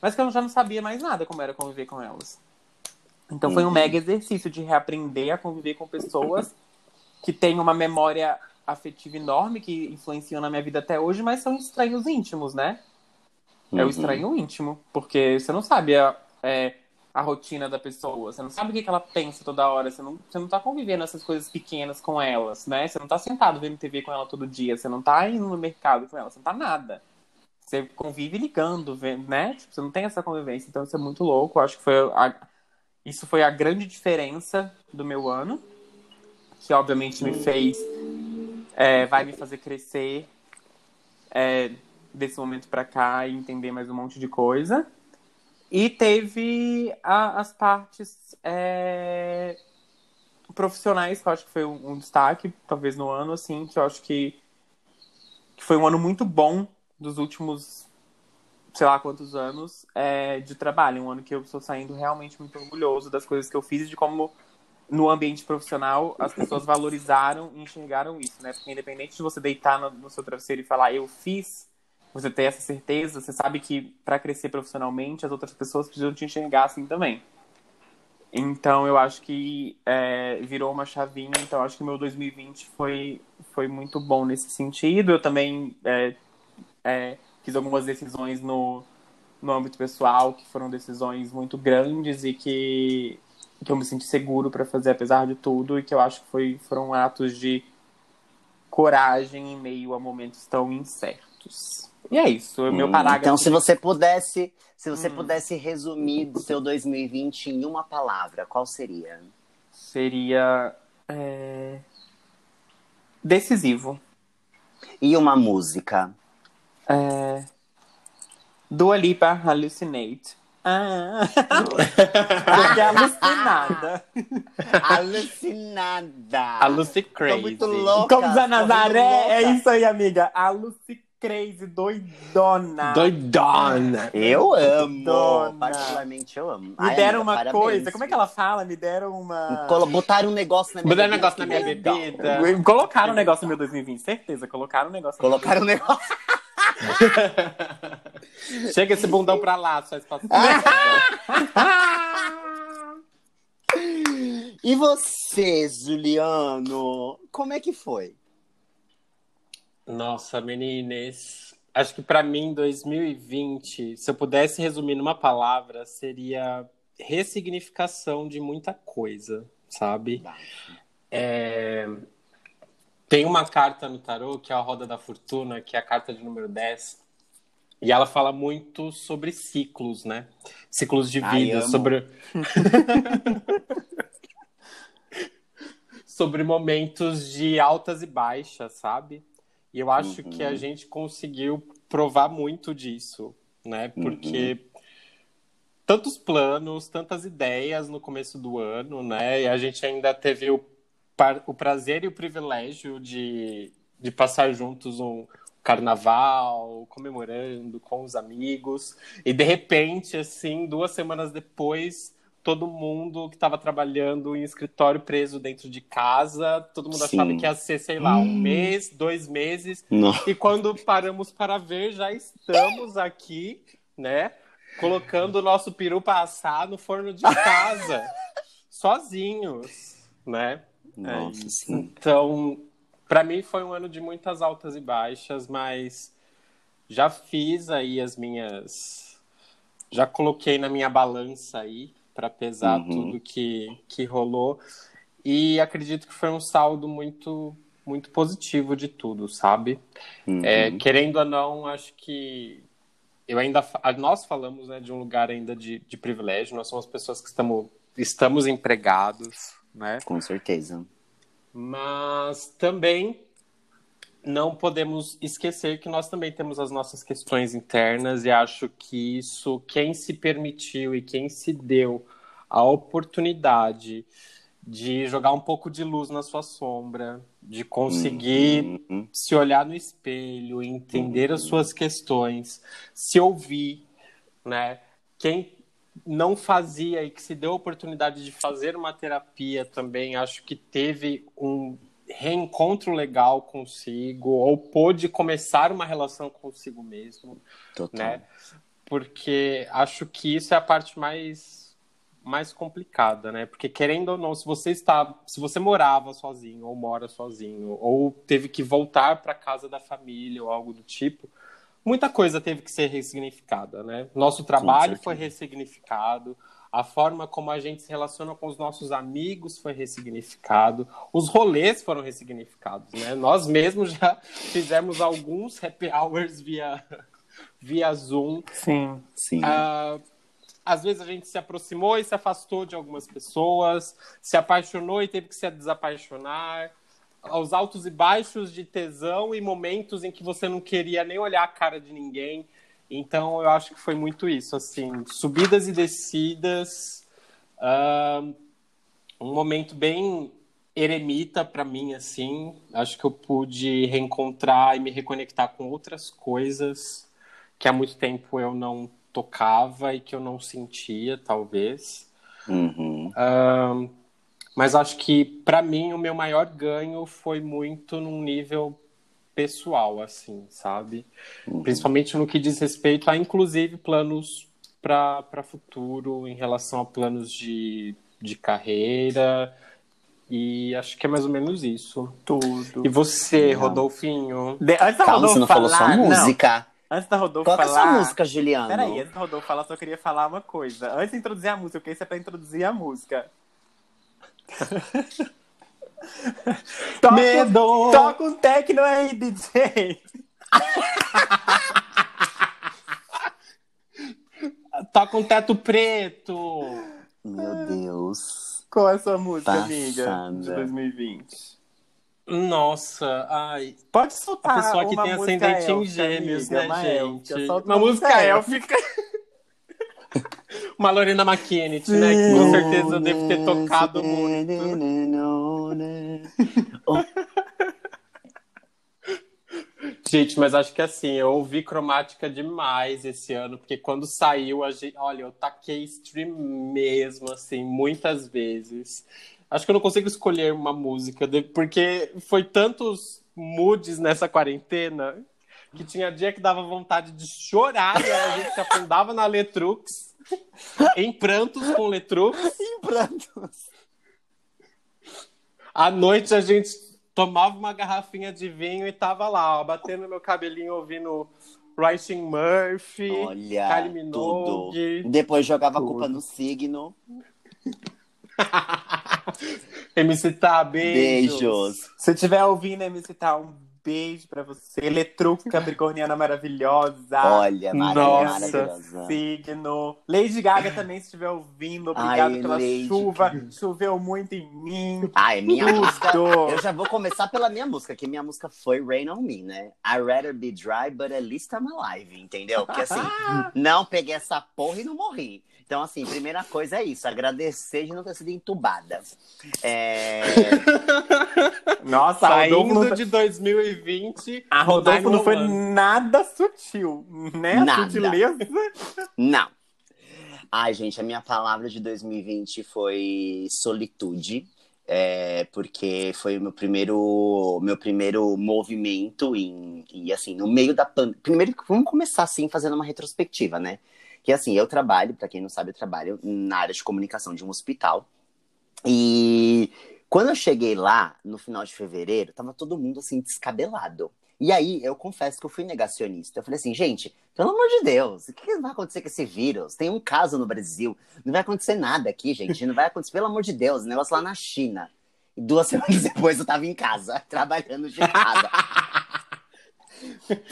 mas que eu já não sabia mais nada como era conviver com elas. Então foi um uhum. mega exercício de reaprender a conviver com pessoas que têm uma memória afetiva enorme, que influenciam na minha vida até hoje, mas são estranhos íntimos, né? Uhum. É o uhum. estranho íntimo, porque você não sabe é, a rotina da pessoa. Você não sabe o que, que ela pensa toda hora. Você não, você não tá convivendo essas coisas pequenas com elas, né? Você não tá sentado vendo TV com ela todo dia. Você não tá indo no mercado com ela. Você não tá nada. Você convive ligando, né? Tipo, você não tem essa convivência. Então isso é muito louco. Eu acho que foi a... isso foi a grande diferença do meu ano. Que obviamente me fez. É, vai me fazer crescer é, desse momento para cá e entender mais um monte de coisa. E teve a, as partes é, profissionais, que eu acho que foi um, um, destaque, talvez no ano, assim, que eu acho que, que foi um ano muito bom dos últimos, sei lá quantos anos, é, de trabalho. Um ano que eu estou saindo realmente muito orgulhoso das coisas que eu fiz e de como no ambiente profissional as pessoas valorizaram e enxergaram isso, né? Porque independente de você deitar no, no seu travesseiro e falar eu fiz, você ter essa certeza, você sabe que para crescer profissionalmente as outras pessoas precisam te enxergar assim também. Então eu acho que é, virou uma chavinha. Então acho que meu 2020 foi, foi muito bom nesse sentido. Eu também é, é, fiz algumas decisões no, no âmbito pessoal que foram decisões muito grandes e que, que eu me senti seguro para fazer apesar de tudo e que eu acho que foi, foram atos de coragem em meio a momentos tão incertos. E é isso, o meu hum, parágrafo. Então, se você pudesse, se você hum. pudesse resumir o seu 2020 em uma palavra, qual seria? Seria é... decisivo. E uma música? É... Dua Lipa, Hallucinate. Ah. Porque é alucinada. alucinada. Aluci crazy. Tô muito louca. Como Zanazaré, é isso aí, amiga. Aluci crazy, doidona. Doidona. Eu amo. Doidona. Particularmente eu amo. Me Ai, deram amiga, uma parabéns, coisa, como é que ela fala? Me deram uma. Botaram um negócio na minha Botaram um negócio na minha bebida. Colocaram um negócio no meu 2020, certeza. Colocaram um negócio. Colocaram um negócio. Chega esse bundão pra lá, só espaço. e você, Juliano? Como é que foi? Nossa, meninas. Acho que para mim, 2020, se eu pudesse resumir numa palavra, seria ressignificação de muita coisa, sabe? É... Tem uma carta no tarô, que é a Roda da Fortuna, que é a carta de número 10. E ela fala muito sobre ciclos, né? Ciclos de vida, Ai, sobre. sobre momentos de altas e baixas, sabe? E eu acho uhum. que a uhum. gente conseguiu provar muito disso, né? Porque uhum. tantos planos, tantas ideias no começo do ano, né? E a gente ainda teve o, o prazer e o privilégio de, de passar juntos um carnaval, comemorando com os amigos. E de repente, assim, duas semanas depois, todo mundo que estava trabalhando em escritório preso dentro de casa, todo mundo Sim. achava que ia ser, sei lá, um hum. mês, dois meses. Não. E quando paramos para ver, já estamos aqui, né? Colocando o nosso peru para assar no forno de casa, sozinhos, né? Nossa, é sim. Então, para mim foi um ano de muitas altas e baixas, mas já fiz aí as minhas. Já coloquei na minha balança aí para pesar uhum. tudo que, que rolou. E acredito que foi um saldo muito muito positivo de tudo, sabe? Uhum. É, querendo ou não, acho que eu ainda nós falamos né, de um lugar ainda de, de privilégio. Nós somos pessoas que estamos estamos empregados, né? Com certeza. Mas também não podemos esquecer que nós também temos as nossas questões internas e acho que isso, quem se permitiu e quem se deu a oportunidade de jogar um pouco de luz na sua sombra, de conseguir uhum. se olhar no espelho, entender uhum. as suas questões, se ouvir, né? Quem não fazia e que se deu a oportunidade de fazer uma terapia também, acho que teve um reencontro legal consigo ou pôde começar uma relação consigo mesmo, Total. né? Porque acho que isso é a parte mais mais complicada, né? Porque querendo ou não, se você está, se você morava sozinho ou mora sozinho ou teve que voltar para casa da família ou algo do tipo, muita coisa teve que ser ressignificada, né? Nosso trabalho foi ressignificado, a forma como a gente se relaciona com os nossos amigos foi ressignificado, os rolês foram ressignificados, né? Nós mesmos já fizemos alguns happy hours via, via Zoom. Sim, sim. Uh, às vezes a gente se aproximou e se afastou de algumas pessoas, se apaixonou e teve que se desapaixonar aos altos e baixos de tesão e momentos em que você não queria nem olhar a cara de ninguém. Então eu acho que foi muito isso, assim, subidas e descidas, uh, um momento bem eremita para mim, assim. Acho que eu pude reencontrar e me reconectar com outras coisas que há muito tempo eu não tocava e que eu não sentia, talvez. Uhum. Uh, mas acho que, para mim, o meu maior ganho foi muito num nível pessoal, assim, sabe? Uhum. Principalmente no que diz respeito a, inclusive, planos para futuro, em relação a planos de, de carreira. E acho que é mais ou menos isso. Tudo. E você, não. Rodolfinho? De... Antes da Calma, Rodolfo você não falar... falou só música. Não. Antes da Rodolfo Qual falar... Qual é a sua música, Juliana? Peraí, antes da Rodolfo falar, só queria falar uma coisa. Antes de introduzir a música, porque isso é pra introduzir a música. toca, Medo! Toca um techno aí, DJ! toca um teto preto! Meu Deus. Qual é a sua música, Passada. amiga, de 2020? Nossa, ai. Pode soltar. A pessoa que tem ascendente em gêmeos, amiga, né, gente? Uma, uma música élfica. Uma Lorena McKennett, né? Que com certeza deve ter tocado muito. Gente, mas acho que assim, eu ouvi cromática demais esse ano, porque quando saiu, a gente, olha, eu taquei stream mesmo, assim, muitas vezes. Acho que eu não consigo escolher uma música, porque foi tantos moods nessa quarentena que tinha dia que dava vontade de chorar e a gente se afundava na Letrux, em prantos com Letrux. em prantos. À noite a gente tomava uma garrafinha de vinho e tava lá, ó, batendo meu cabelinho ouvindo Writing Murphy, Olha, Kylie Minogue. Tudo. Depois jogava tudo. a culpa no signo. MC Tá, beijos. beijos. Se tiver ouvindo MC Tá, um beijo pra você. Eletrux Capricorniana maravilhosa. Olha, Nossa, maravilhosa. signo. Lady Gaga também, se estiver ouvindo. Obrigada Ai, pela Lady chuva. Choveu muito em mim. Ai, minha música. Eu já vou começar pela minha música, que minha música foi Rain on Me, né? I rather be dry, but at least I'm alive, entendeu? Porque assim, não peguei essa porra e não morri. Então, assim, primeira coisa é isso, agradecer de não ter sido entubada. É... Nossa, Saindo de 2020. A Rodolfo não foi nada sutil, né? Nada. sutileza. Não. Ai, gente, a minha palavra de 2020 foi solitude. É, porque foi o meu primeiro, meu primeiro movimento em, e assim, no meio da pandemia. Primeiro, vamos começar assim, fazendo uma retrospectiva, né? Que assim, eu trabalho, para quem não sabe, eu trabalho na área de comunicação de um hospital. E quando eu cheguei lá, no final de fevereiro, tava todo mundo assim, descabelado. E aí, eu confesso que eu fui negacionista. Eu falei assim, gente, pelo amor de Deus, o que vai acontecer com esse vírus? Tem um caso no Brasil, não vai acontecer nada aqui, gente. Não vai acontecer, pelo amor de Deus, negócio lá na China. E duas semanas depois eu tava em casa, trabalhando de casa.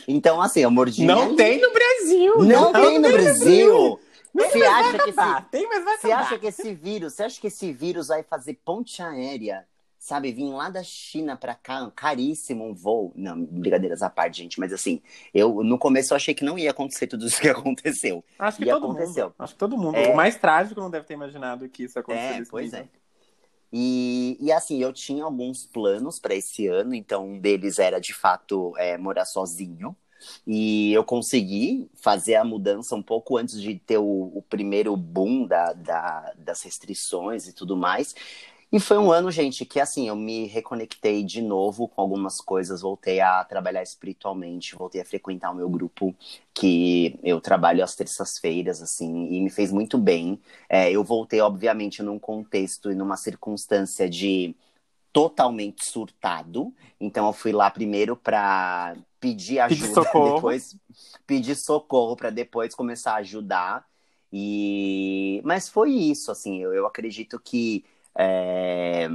Então, assim, eu mordi. Não tem no Brasil! Não, não tem no Brasil! Você acha, que esse, tem, você acha que esse vírus, você acha que esse vírus vai fazer ponte aérea sabe, vim lá da China pra cá, caríssimo um voo. Não, brincadeiras à parte, gente, mas assim, eu no começo eu achei que não ia acontecer tudo isso que aconteceu. Acho que e todo aconteceu. mundo. Acho que todo mundo. É... O mais trágico não deve ter imaginado que isso acontecesse. É, pois é. E, e assim, eu tinha alguns planos para esse ano, então um deles era de fato é, morar sozinho. E eu consegui fazer a mudança um pouco antes de ter o, o primeiro boom da, da, das restrições e tudo mais. E foi um ano, gente, que assim, eu me reconectei de novo com algumas coisas, voltei a trabalhar espiritualmente, voltei a frequentar o meu grupo, que eu trabalho às terças-feiras, assim, e me fez muito bem. É, eu voltei, obviamente, num contexto e numa circunstância de totalmente surtado. Então eu fui lá primeiro para pedir ajuda, pedir depois pedir socorro para depois começar a ajudar. E mas foi isso, assim, eu, eu acredito que é...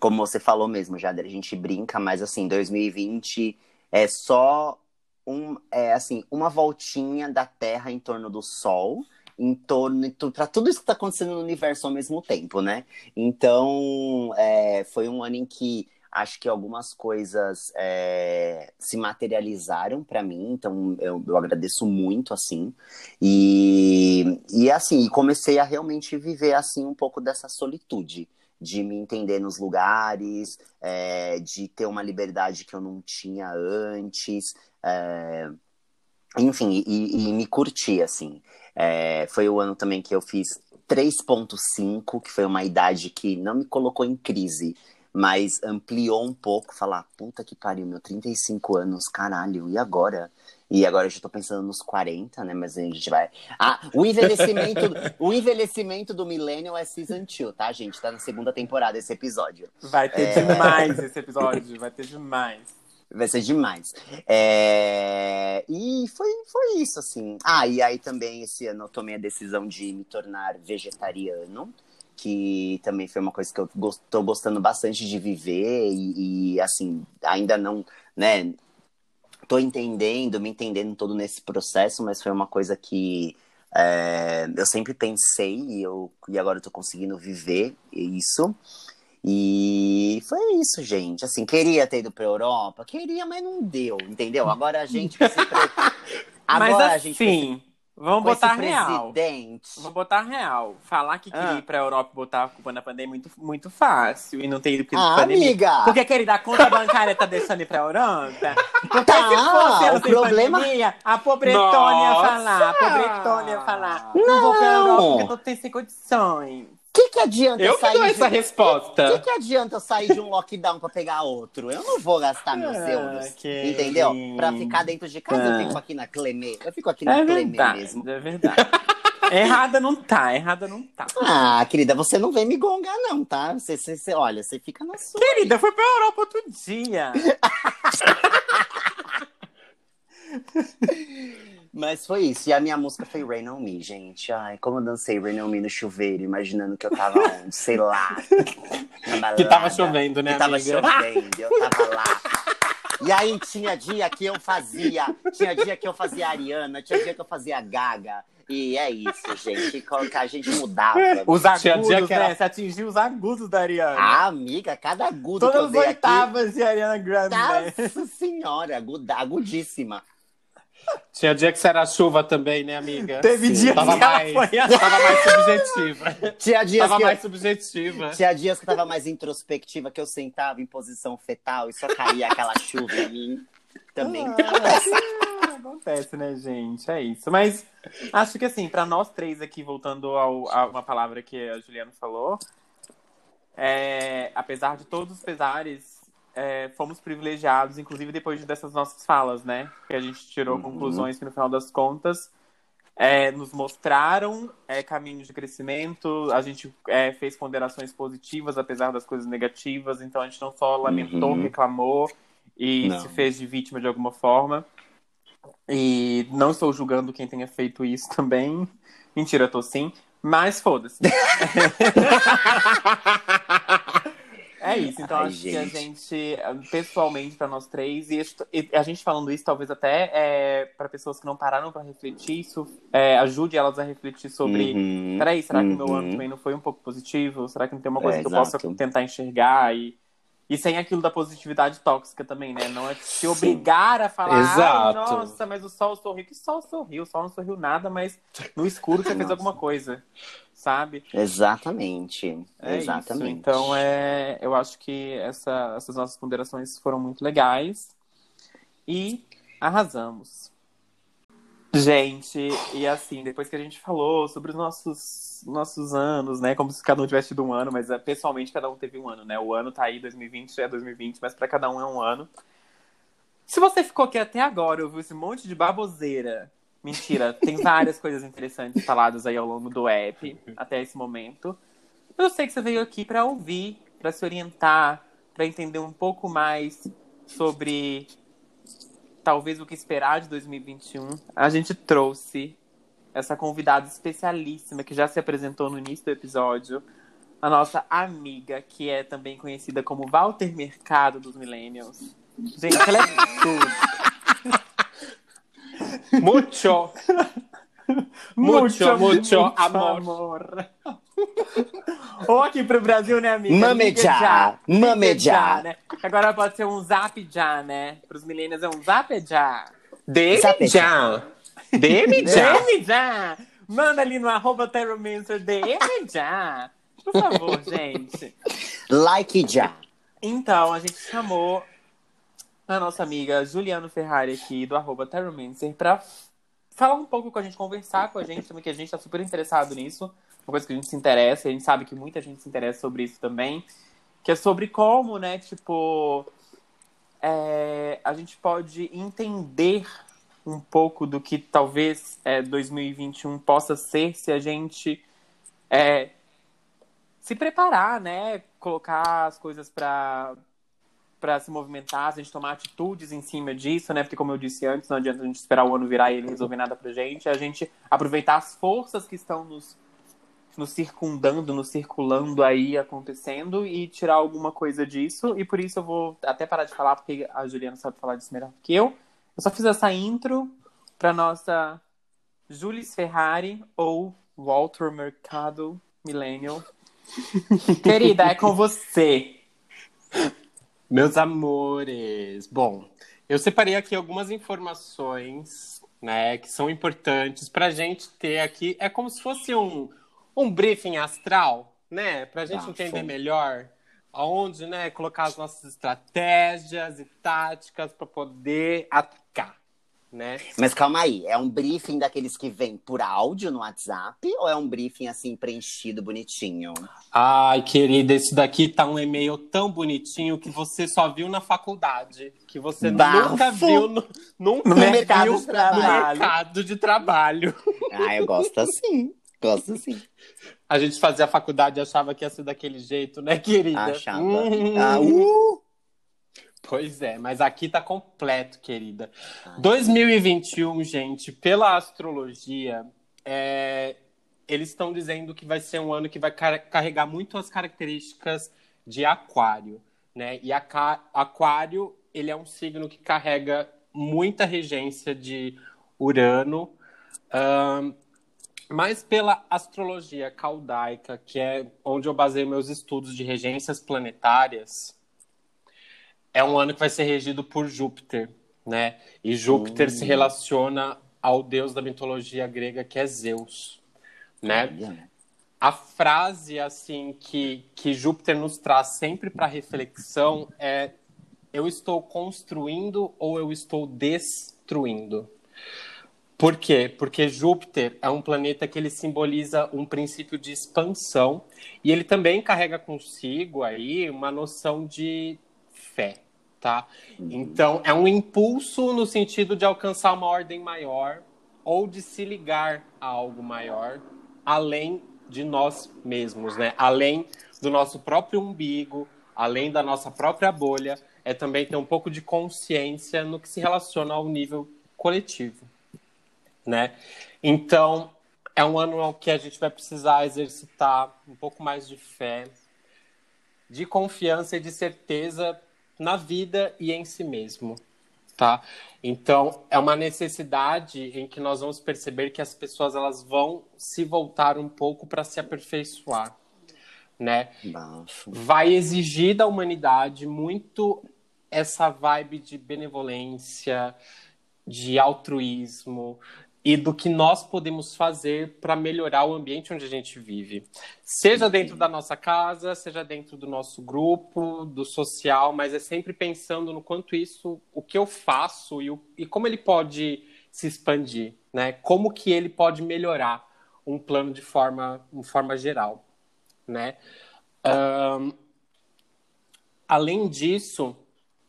Como você falou mesmo, Jader, a gente brinca, mas assim, 2020 é só um, é, assim, uma voltinha da Terra em torno do Sol, em torno para tudo isso que está acontecendo no universo ao mesmo tempo, né? Então, é, foi um ano em que acho que algumas coisas é, se materializaram para mim, então eu, eu, agradeço muito, assim, e, e assim, comecei a realmente viver, assim, um pouco dessa solitude, de me entender nos lugares, é, de ter uma liberdade que eu não tinha antes, é, enfim, e, e, me curtir, assim. É, foi o ano também que eu fiz 3.5, que foi uma idade que não me colocou em crise, mas ampliou um pouco, falar, puta que pariu, meu 35 anos, caralho, e agora? E agora eu já tô pensando nos 40, né? Mas a gente vai. Ah, o envelhecimento, o envelhecimento do Millennial é Season 2, tá, gente? Tá na segunda temporada esse episódio. Vai ter é... demais esse episódio, vai ter demais. Vai ser demais. É... E foi, foi isso, assim. Ah, e aí também esse ano eu tomei a decisão de me tornar vegetariano que também foi uma coisa que eu estou gostando bastante de viver e, e, assim, ainda não, né, tô entendendo, me entendendo todo nesse processo, mas foi uma coisa que é, eu sempre pensei e, eu, e agora eu tô conseguindo viver isso. E foi isso, gente. Assim, queria ter ido pra Europa? Queria, mas não deu, entendeu? Agora a gente Agora assim, a gente Vamos botar real. Presidente. Vamos botar real. Falar que queria ah. ir pra Europa e botar a culpa na pandemia é muito, muito fácil. E não ter ido porque ah, pandemia. Amiga. Porque, querida, a conta bancária tá deixando ir pra Europa. Porque tá, se fosse o problema... pandemia, a pobretona ia falar. A pobretona ia falar. Não, não vou pra Europa porque eu tô sem condições. O que, que adianta eu sair. Eu essa de... resposta. O que, que adianta eu sair de um lockdown pra pegar outro? Eu não vou gastar meus ah, euros. Que... Entendeu? Pra ficar dentro de casa, ah. eu fico aqui na Clemê. Eu fico aqui na é Clemê verdade, mesmo. É verdade. errada não tá, errada não tá. Ah, querida, você não vem me gongar, não, tá? Você, você, você olha, você fica na sua. Querida, foi pra Europa outro dia. Mas foi isso. E a minha música foi Rain On Me, gente. Ai, como eu dancei Rain On Me no chuveiro, imaginando que eu tava onde? Sei lá. que tava chovendo, né, que tava chovendo, eu tava lá. E aí tinha dia que eu fazia, tinha dia que eu fazia Ariana, tinha dia que eu fazia Gaga. E é isso, gente. Que a gente mudava. Os agudos, dia que era... né? Você atingiu os agudos da Ariana. Ah, amiga, cada agudo Todas que eu as oitavas aqui... de Ariana Grande. Nossa né? senhora, agudíssima. Tinha dia que você era chuva também, né, amiga? Teve Sim. dia tava que mais, foi... tava mais subjetiva. Tinha dias tava que mais eu... subjetiva. Tinha dias que eu tava mais introspectiva, que eu sentava em posição fetal e só caía aquela chuva em mim. Também. Ah, acontece, né, gente? É isso. Mas acho que assim, para nós três aqui, voltando ao, a uma palavra que a Juliana falou, é, apesar de todos os pesares, é, fomos privilegiados, inclusive depois dessas nossas falas, né? Que a gente tirou uhum. conclusões que no final das contas é, nos mostraram é, caminhos de crescimento, a gente é, fez ponderações positivas, apesar das coisas negativas, então a gente não só lamentou, uhum. reclamou e não. se fez de vítima de alguma forma. E não estou julgando quem tenha feito isso também. Mentira, tô sim. Mas foda-se. é isso. Então, Ai, acho gente. que a gente, pessoalmente, para nós três, e, a gente falando isso, talvez até é, para pessoas que não pararam para refletir, isso é, ajude elas a refletir sobre: uhum, peraí, será que o meu ano uhum. também não foi um pouco positivo? Será que não tem uma coisa é, que eu possa tentar enxergar? E e sem aquilo da positividade tóxica também, né? Não é te obrigar a falar, Exato. nossa, mas o sol sorriu. Que sol sorriu? O sol não sorriu nada, mas no escuro você fez alguma coisa, sabe? Exatamente. É Exatamente. Isso. Então, é, eu acho que essa, essas nossas ponderações foram muito legais. E arrasamos. Gente, e assim, depois que a gente falou sobre os nossos, nossos anos, né? Como se cada um tivesse tido um ano, mas é, pessoalmente cada um teve um ano, né? O ano tá aí, 2020 é 2020, mas para cada um é um ano. Se você ficou aqui até agora, ouviu esse monte de baboseira. Mentira, tem várias coisas interessantes faladas aí ao longo do app, até esse momento. Eu sei que você veio aqui para ouvir, para se orientar, para entender um pouco mais sobre talvez o que esperar de 2021, a gente trouxe essa convidada especialíssima que já se apresentou no início do episódio, a nossa amiga, que é também conhecida como Walter Mercado dos Millennials. Gente, ela é tudo. Mucho. Mucho, mucho, amor. amor. Ou aqui pro Brasil, né, amiga? Mamejá. Mamejá. Né? Agora pode ser um zap já, né? Pros milênios é um zap já. Deme já. Deme já. Deme já. Manda ali no arroba Terromancer, deme já. Por favor, gente. Like já. Então, a gente chamou a nossa amiga Juliano Ferrari aqui do arroba Terromancer pra falar um pouco com a gente, conversar com a gente também, que a gente tá super interessado nisso. Uma coisa que a gente se interessa, a gente sabe que muita gente se interessa sobre isso também. Que é sobre como, né, tipo, é, a gente pode entender um pouco do que talvez é, 2021 possa ser se a gente é, se preparar, né? Colocar as coisas para para se movimentar, a gente tomar atitudes em cima disso, né? Porque, como eu disse antes, não adianta a gente esperar o ano virar e ele resolver nada pra gente. É a gente aproveitar as forças que estão nos, nos circundando, nos circulando aí, acontecendo e tirar alguma coisa disso. E por isso eu vou até parar de falar, porque a Juliana sabe falar disso melhor que eu. Eu só fiz essa intro pra nossa Jules Ferrari ou Walter Mercado Millennial. Querida, é com você. Meus amores. Bom, eu separei aqui algumas informações, né, que são importantes para a gente ter aqui. É como se fosse um, um briefing astral, né, para a gente ah, entender melhor aonde, né, colocar as nossas estratégias e táticas para poder né? Mas calma aí, é um briefing daqueles que vem por áudio no WhatsApp ou é um briefing assim preenchido bonitinho? Ai, querida, esse daqui tá um e-mail tão bonitinho que você só viu na faculdade, que você Bafo. nunca viu no, nunca no mercado, de trabalho. no mercado de trabalho. Ah, eu gosto assim. Gosto assim. A gente fazia a faculdade e achava que ia ser daquele jeito, né, querida? Achava. Hum. Ah, uh. Pois é, mas aqui tá completo, querida. Ai, 2021, gente, pela astrologia, é, eles estão dizendo que vai ser um ano que vai carregar muito as características de aquário, né? E aquário, ele é um signo que carrega muita regência de Urano, um, mas pela astrologia caldaica, que é onde eu baseio meus estudos de regências planetárias, é um ano que vai ser regido por Júpiter, né? E Júpiter uhum. se relaciona ao deus da mitologia grega que é Zeus, né? A frase assim que que Júpiter nos traz sempre para reflexão é eu estou construindo ou eu estou destruindo? Por quê? Porque Júpiter é um planeta que ele simboliza um princípio de expansão e ele também carrega consigo aí uma noção de fé, tá? Uhum. Então, é um impulso no sentido de alcançar uma ordem maior ou de se ligar a algo maior, além de nós mesmos, né? Além do nosso próprio umbigo, além da nossa própria bolha, é também ter um pouco de consciência no que se relaciona ao nível coletivo né? Então, é um ano que a gente vai precisar exercitar um pouco mais de fé, de confiança e de certeza na vida e em si mesmo, tá? Então, é uma necessidade em que nós vamos perceber que as pessoas elas vão se voltar um pouco para se aperfeiçoar, né? Vai exigir da humanidade muito essa vibe de benevolência, de altruísmo, e do que nós podemos fazer para melhorar o ambiente onde a gente vive. Seja dentro da nossa casa, seja dentro do nosso grupo, do social, mas é sempre pensando no quanto isso, o que eu faço e, o, e como ele pode se expandir, né? Como que ele pode melhorar um plano de forma, de forma geral, né? Um, além disso,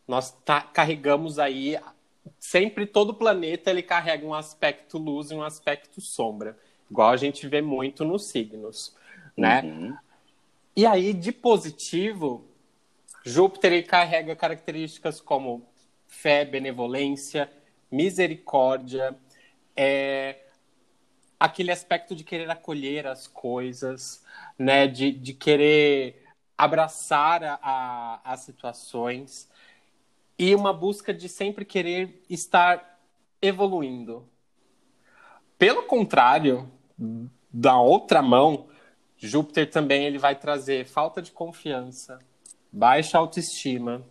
nós tá, carregamos aí sempre todo planeta ele carrega um aspecto luz e um aspecto sombra, igual a gente vê muito nos signos, né? Uhum. E aí de positivo, Júpiter ele carrega características como fé, benevolência, misericórdia, é, aquele aspecto de querer acolher as coisas, né? De, de querer abraçar a, a, as situações e uma busca de sempre querer estar evoluindo. Pelo contrário, da outra mão, Júpiter também ele vai trazer falta de confiança, baixa autoestima,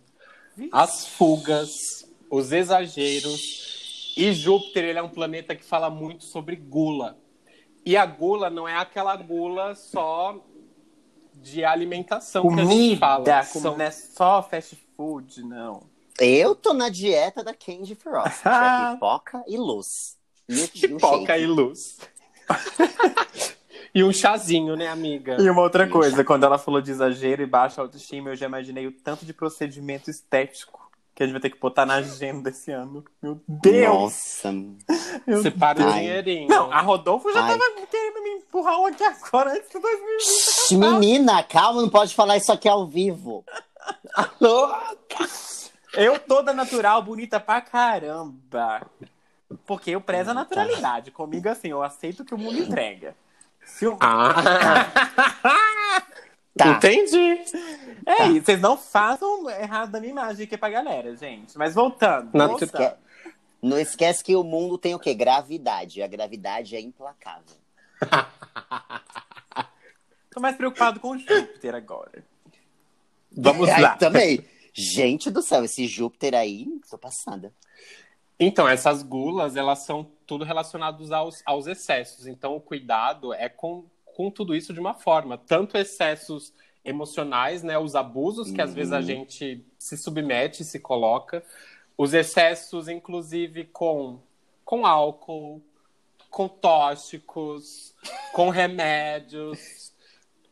as fugas, os exageros. E Júpiter ele é um planeta que fala muito sobre gula. E a gula não é aquela gula só de alimentação Comida, que a gente fala. Não é só fast food, não. Eu tô na dieta da Candy Frost. é pipoca e luz. E, pipoca e, luz. e um chazinho, né, amiga? E uma outra e coisa, quando ela falou de exagero e baixa autoestima, eu já imaginei o tanto de procedimento estético que a gente vai ter que botar na agenda esse ano. Meu Deus! Nossa! Meu Separa o dinheirinho. Não, a Rodolfo já Ai. tava querendo me empurrar um aqui agora antes de 2020. Menina, calma, não pode falar isso aqui ao vivo. Louca! Eu toda natural, bonita pra caramba. Porque eu prezo a naturalidade. Comigo, assim, eu aceito que o mundo entrega. Se eu... Ah! tá. Entendi. É tá. isso, vocês não façam errado da minha imagem aqui pra galera, gente. Mas voltando. Não, voltando. não esquece que o mundo tem o quê? Gravidade. A gravidade é implacável. Tô mais preocupado com o Júpiter agora. Vamos lá. também. Gente do céu, esse Júpiter aí, tô passada. Então, essas gulas, elas são tudo relacionadas aos, aos excessos. Então, o cuidado é com, com tudo isso de uma forma. Tanto excessos emocionais, né? Os abusos que uhum. às vezes a uhum. gente se submete, se coloca. Os excessos, inclusive, com, com álcool, com tóxicos, com remédios,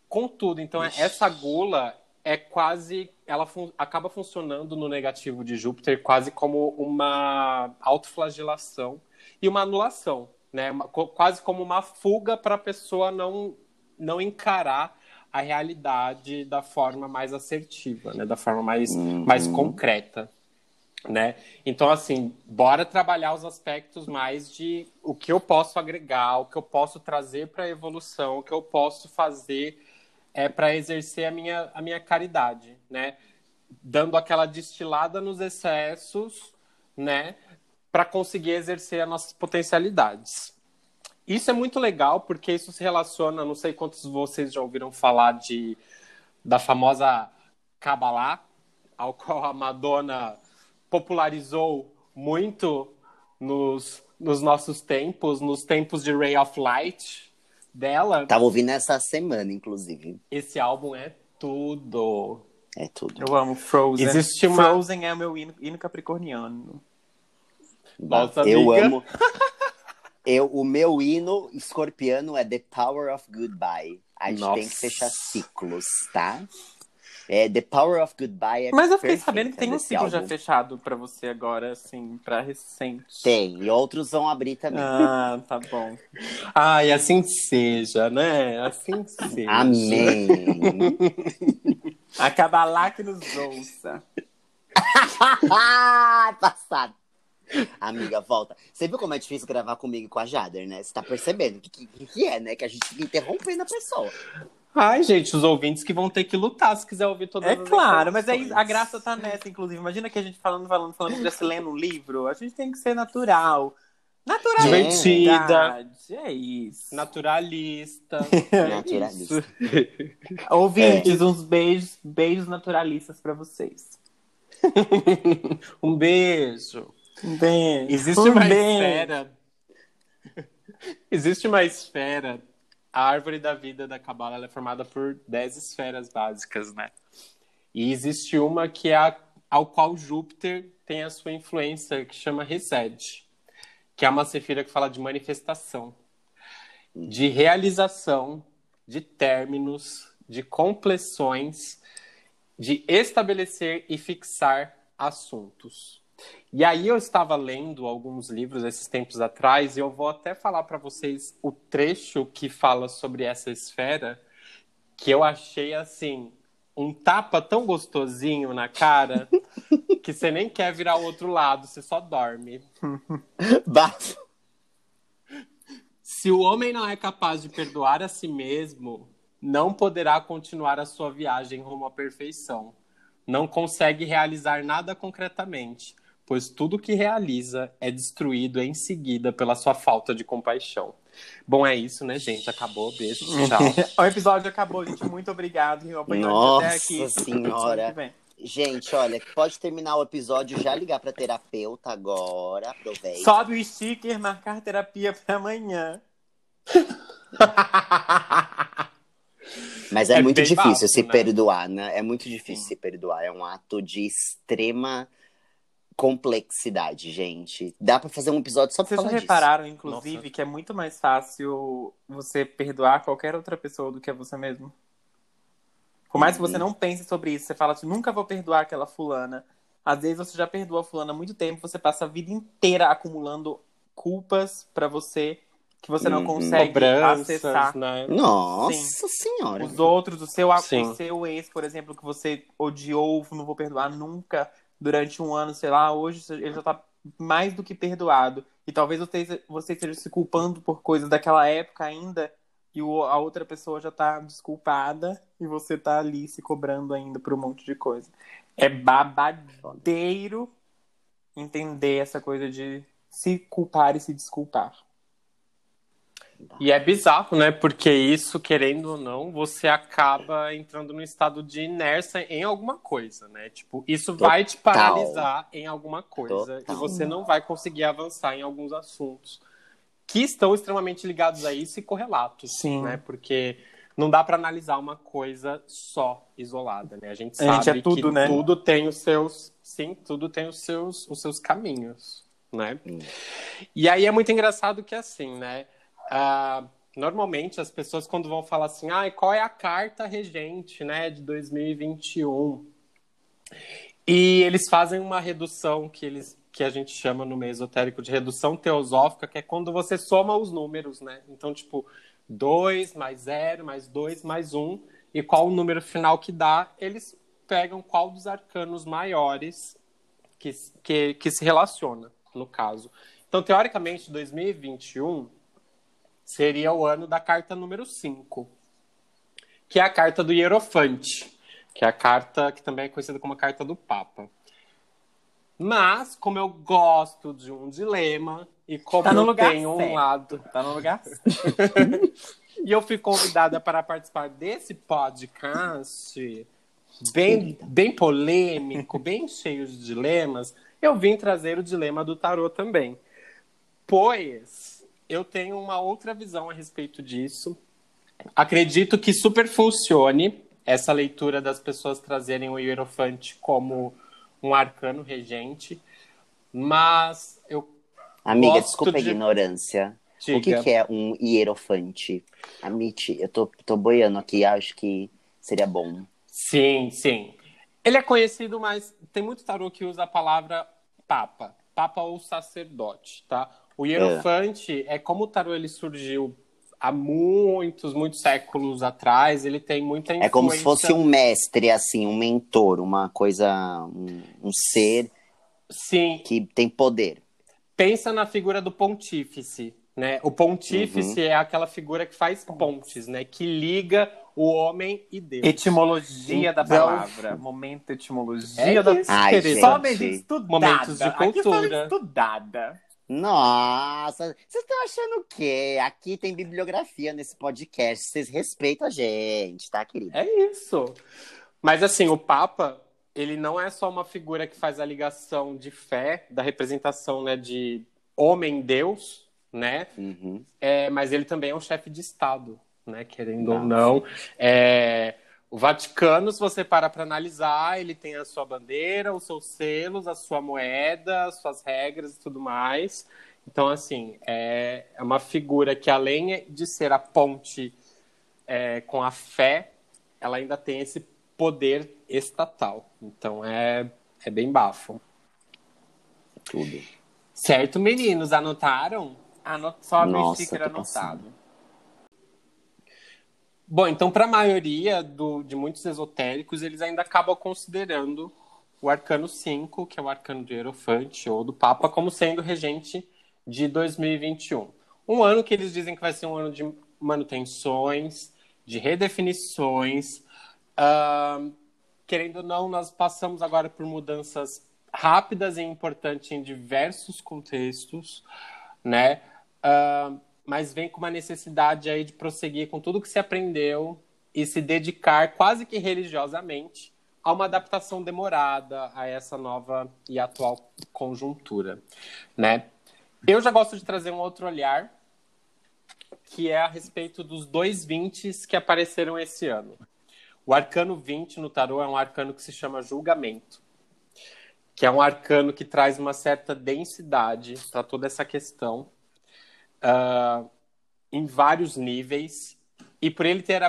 com tudo. Então, essa gula é quase. Ela fun acaba funcionando no negativo de Júpiter quase como uma autoflagelação e uma anulação, né? quase como uma fuga para a pessoa não, não encarar a realidade da forma mais assertiva, né? Da forma mais, uhum. mais concreta. Né? Então, assim, bora trabalhar os aspectos mais de o que eu posso agregar, o que eu posso trazer para a evolução, o que eu posso fazer é para exercer a minha, a minha caridade, né? Dando aquela destilada nos excessos, né? Para conseguir exercer as nossas potencialidades. Isso é muito legal porque isso se relaciona, não sei quantos de vocês já ouviram falar de da famosa Kabbalah, ao qual a Madonna popularizou muito nos, nos nossos tempos, nos tempos de Ray of Light dela. Tava ouvindo essa semana, inclusive. Esse álbum é tudo. É tudo. Eu amo Frozen. Existe uma... Frozen é o meu hino, hino capricorniano. Nossa, eu amiga. amo. Eu, o meu hino escorpiano é The Power of Goodbye. A gente Nossa. tem que fechar ciclos, tá? É, The Power of Goodbye é Mas eu fiquei sabendo que tem um ciclo já fechado pra você agora, assim, pra recente. Tem, e outros vão abrir também. Ah, tá bom. Ai, assim seja, né? Assim seja. Amém. Acaba lá que nos ouça. Passado. Amiga, volta. Você viu como é difícil gravar comigo e com a Jader, né? Você tá percebendo o que, que, que, é, né? Que a gente fica interrompendo a pessoa. Ai, gente, os ouvintes que vão ter que lutar se quiser ouvir todas é as É claro, mas aí a graça tá nessa, inclusive. Imagina que a gente falando, falando, falando, estivesse lendo um livro. A gente tem que ser natural. Natural. Divertida. É isso. Naturalista. Naturalista. Ouvintes, é. uns beijos, beijos naturalistas para vocês. um beijo. Um beijo. Existe um uma beijo. esfera. Existe uma esfera a árvore da vida da Cabala é formada por 10 esferas básicas, né? E existe uma que é a, ao qual Júpiter tem a sua influência, que chama Resed, que é uma sefira que fala de manifestação, de realização, de términos, de compleções, de estabelecer e fixar assuntos. E aí eu estava lendo alguns livros esses tempos atrás e eu vou até falar para vocês o trecho que fala sobre essa esfera que eu achei assim um tapa tão gostosinho na cara que você nem quer virar o outro lado, você só dorme. Bafo. Se o homem não é capaz de perdoar a si mesmo, não poderá continuar a sua viagem rumo à perfeição. Não consegue realizar nada concretamente pois tudo que realiza é destruído em seguida pela sua falta de compaixão. Bom, é isso, né, gente? Acabou. Beijo. Tchau. o episódio acabou, gente. Muito obrigado. Nossa até aqui. senhora. Gente, olha, pode terminar o episódio já ligar para terapeuta agora. Aproveita. Sobe o sticker, marcar terapia para amanhã. Mas é, é muito difícil se né? perdoar, né? É muito difícil Sim. se perdoar. É um ato de extrema complexidade, gente. Dá para fazer um episódio só pra Vocês falar disso. repararam, inclusive, Nossa. que é muito mais fácil você perdoar qualquer outra pessoa do que você mesmo? Por mais que você uhum. não pense sobre isso, você fala assim, nunca vou perdoar aquela fulana. Às vezes você já perdoa a fulana há muito tempo, você passa a vida inteira acumulando culpas para você que você não uhum. consegue Cobranças, acessar. Né? Nossa Sim. senhora. Os outros, o seu, o seu ex, por exemplo, que você odiou, não vou perdoar nunca durante um ano, sei lá, hoje ele já tá mais do que perdoado. E talvez você, você esteja se culpando por coisas daquela época ainda, e a outra pessoa já tá desculpada, e você tá ali se cobrando ainda por um monte de coisa. É babadeiro entender essa coisa de se culpar e se desculpar. E é bizarro, né? Porque isso, querendo ou não, você acaba entrando num estado de inércia em alguma coisa, né? Tipo, isso Total. vai te paralisar em alguma coisa Total. e você não vai conseguir avançar em alguns assuntos que estão extremamente ligados a isso e correlatos, Sim. né? Porque não dá para analisar uma coisa só isolada, né? A gente sabe a gente é tudo, que né? tudo tem os seus, sim, tudo tem os seus, os seus caminhos, né? Hum. E aí é muito engraçado que assim, né? Uh, normalmente as pessoas quando vão falar assim, ah, qual é a carta regente, né, de 2021? E eles fazem uma redução que eles que a gente chama no meio esotérico de redução teosófica, que é quando você soma os números, né? Então, tipo, 2 mais 0 mais 2 mais 1, um, e qual o número final que dá, eles pegam qual dos arcanos maiores que, que, que se relaciona, no caso. Então, teoricamente, 2021 seria o ano da carta número 5, que é a carta do Hierofante, que é a carta que também é conhecida como a carta do Papa. Mas, como eu gosto de um dilema, e como tá eu tenho certo. um lado. Tá no lugar E eu fui convidada para participar desse podcast bem, bem polêmico, bem cheio de dilemas. eu vim trazer o dilema do tarô também. Pois eu tenho uma outra visão a respeito disso. Acredito que super funcione essa leitura das pessoas trazerem o Hierofante como um arcano regente, mas eu. Amiga, desculpa de... a ignorância. Diga. O que, que, é um hierofante? Amite, eu tô, tô boiando aqui, acho que seria bom. Sim, sim. Ele é conhecido, mas tem muito tarô que usa a palavra papa, papa ou sacerdote, tá? O hierofante é, é como o tarô ele surgiu há muitos, muitos séculos atrás, ele tem muita influência. É como se fosse um mestre, assim, um mentor, uma coisa, um, um ser Sim. que tem poder. Pensa na figura do pontífice, né? O pontífice uhum. é aquela figura que faz pontes, né? Que liga o homem e Deus. Etimologia então... da palavra. Momento etimologia é da Ai, Só gente estudada. Momentos de cultura. Aqui estudada. Nossa, vocês estão achando o quê? Aqui tem bibliografia nesse podcast. Vocês respeitam a gente, tá, querido? É isso. Mas assim, o Papa, ele não é só uma figura que faz a ligação de fé, da representação né, de homem-deus, né? Uhum. É, mas ele também é um chefe de Estado, né? Querendo Nossa. ou não. É, o Vaticano, se você parar para analisar, ele tem a sua bandeira, os seus selos, a sua moeda, as suas regras e tudo mais. Então, assim, é, é uma figura que, além de ser a ponte é, com a fé, ela ainda tem esse poder estatal. Então, é, é bem bafo. Tudo. Certo, meninos? Anotaram? Anot... Só a sticker anotado. Bom, então, para a maioria do, de muitos esotéricos, eles ainda acabam considerando o arcano 5, que é o arcano do Hierofante ou do Papa, como sendo regente de 2021. Um ano que eles dizem que vai ser um ano de manutenções, de redefinições. Uh, querendo ou não, nós passamos agora por mudanças rápidas e importantes em diversos contextos, né? Uh, mas vem com uma necessidade aí de prosseguir com tudo que se aprendeu e se dedicar quase que religiosamente a uma adaptação demorada a essa nova e atual conjuntura, né? Eu já gosto de trazer um outro olhar, que é a respeito dos dois 20 que apareceram esse ano. O arcano 20 no tarô é um arcano que se chama julgamento, que é um arcano que traz uma certa densidade para toda essa questão uh, em vários níveis. E por ele ter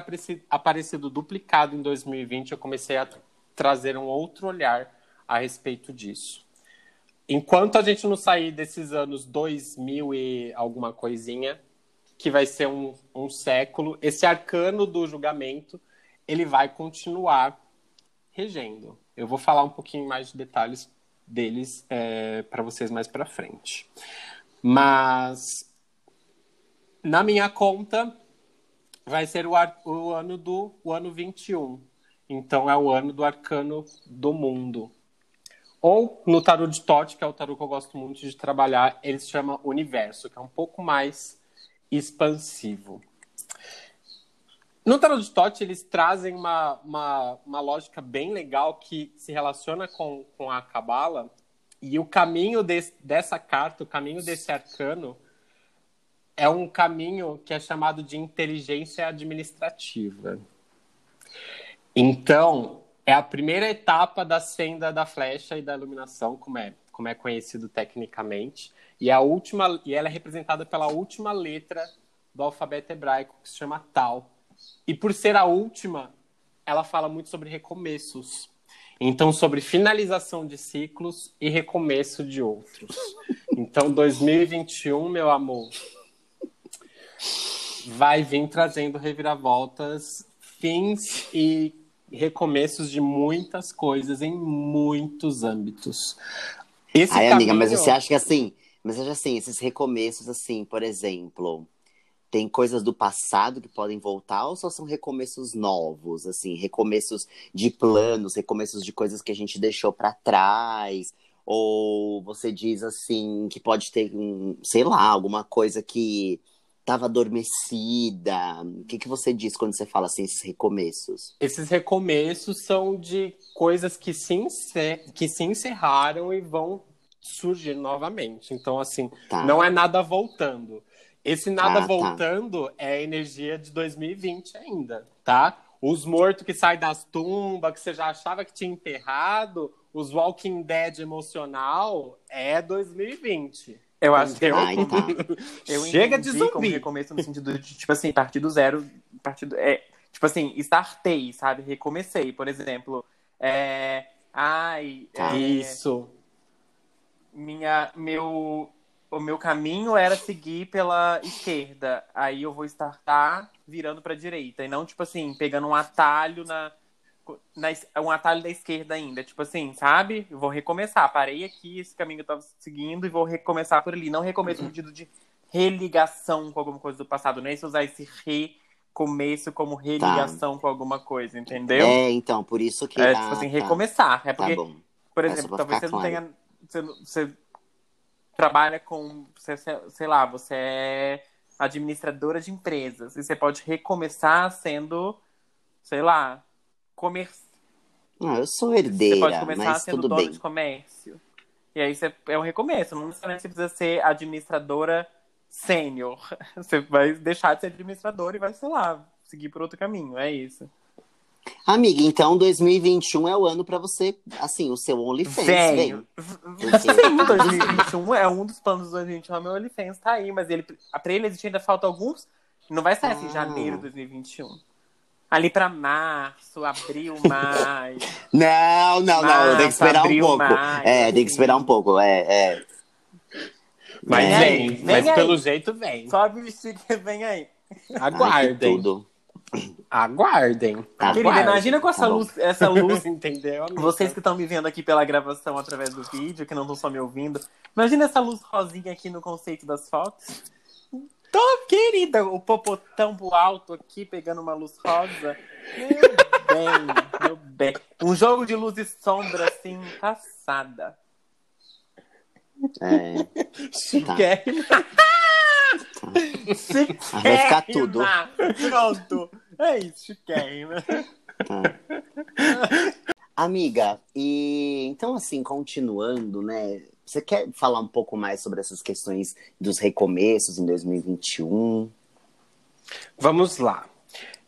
aparecido duplicado em 2020, eu comecei a trazer um outro olhar a respeito disso. Enquanto a gente não sair desses anos 2000 e alguma coisinha, que vai ser um, um século, esse arcano do julgamento, ele vai continuar regendo. Eu vou falar um pouquinho mais de detalhes deles é, para vocês mais para frente. Mas na minha conta, vai ser o, ar, o ano do o ano 21. Então é o ano do arcano do mundo. Ou no tarô de Tote, que é o tarô que eu gosto muito de trabalhar, ele se chama Universo, que é um pouco mais expansivo. No tarô de Tote, eles trazem uma, uma, uma lógica bem legal que se relaciona com, com a Cabala. E o caminho desse, dessa carta, o caminho desse arcano, é um caminho que é chamado de inteligência administrativa. Então, é a primeira etapa da senda da flecha e da iluminação, como é, como é conhecido tecnicamente, e a última e ela é representada pela última letra do alfabeto hebraico, que se chama Tal. E por ser a última, ela fala muito sobre recomeços. Então, sobre finalização de ciclos e recomeço de outros. Então, 2021, meu amor, vai vir trazendo reviravoltas, fins e recomeços de muitas coisas em muitos âmbitos. Esse Ai, caminho... amiga, mas você acha que assim, mas acha assim, esses recomeços assim, por exemplo, tem coisas do passado que podem voltar ou só são recomeços novos, assim, recomeços de planos, recomeços de coisas que a gente deixou para trás? Ou você diz assim que pode ter, um, sei lá, alguma coisa que estava adormecida? O que, que você diz quando você fala assim, esses recomeços? Esses recomeços são de coisas que se, encer... que se encerraram e vão surgir novamente. Então, assim, tá. não é nada voltando. Esse nada ah, tá. voltando tá. é a energia de 2020 ainda, tá? Os mortos que saem das tumbas, que você já achava que tinha enterrado, os Walking Dead emocional, é 2020. Eu acho que eu, Ai, tá. eu chega de zumbi. como recomeço no sentido de, tipo assim, partir do zero, partir do, é, tipo assim, startei, sabe? Recomecei, por exemplo. É, ai, tá. é, isso. Minha, meu, o meu caminho era seguir pela esquerda. Aí eu vou startar virando para direita e não tipo assim, pegando um atalho na na, um atalho da esquerda ainda. Tipo assim, sabe? Eu vou recomeçar. Parei aqui, esse caminho que eu tava seguindo, e vou recomeçar por ali. Não recomeço no sentido de religação com alguma coisa do passado. Não é isso usar esse recomeço como religação tá. com alguma coisa, entendeu? É, então, por isso que. É, tipo assim, tá. recomeçar. É tá porque, tá por exemplo, talvez você não tenha. Você, você trabalha com. Você, sei lá, você é administradora de empresas. E você pode recomeçar sendo, sei lá, comércio. Não, eu sou herdeira, Você pode começar mas sendo dono bem. de comércio. E aí você, é um recomeço. Não necessariamente você precisa ser administradora sênior. Você vai deixar de ser administradora e vai, sei lá, seguir por outro caminho. É isso. Amiga, então 2021 é o ano para você, assim, o seu OnlyFans, vem. Sim, 2021 é um dos planos do 2021, meu OnlyFans tá aí, mas ele, pra ele existir ainda falta alguns, não vai sair assim, ah. janeiro de 2021. Ali pra março, abril, maio. Não, não, março, não. Tem que esperar abril, um pouco. Maio, é, tem que esperar um pouco. É, é. Mas vem, vem, vem mas aí. pelo jeito vem. Sobe o vestido que vem aí. Aguardem. Ai, tudo. Aguardem. Aguardem. Querida, imagina com essa tá luz, essa luz, entendeu? Amiga? Vocês que estão me vendo aqui pela gravação através do vídeo, que não estão só me ouvindo. Imagina essa luz rosinha aqui no conceito das fotos. Tô, querida, o popotão alto aqui, pegando uma luz rosa. Meu bem, meu bem. Um jogo de luz e sombra, assim, passada. É. Chiquérrima. Tá. Chiquérrima. Vai ficar tudo. Pronto. É isso, chiquérrima. Tá. Amiga, e então assim, continuando, né? Você quer falar um pouco mais sobre essas questões dos recomeços em 2021? Vamos lá.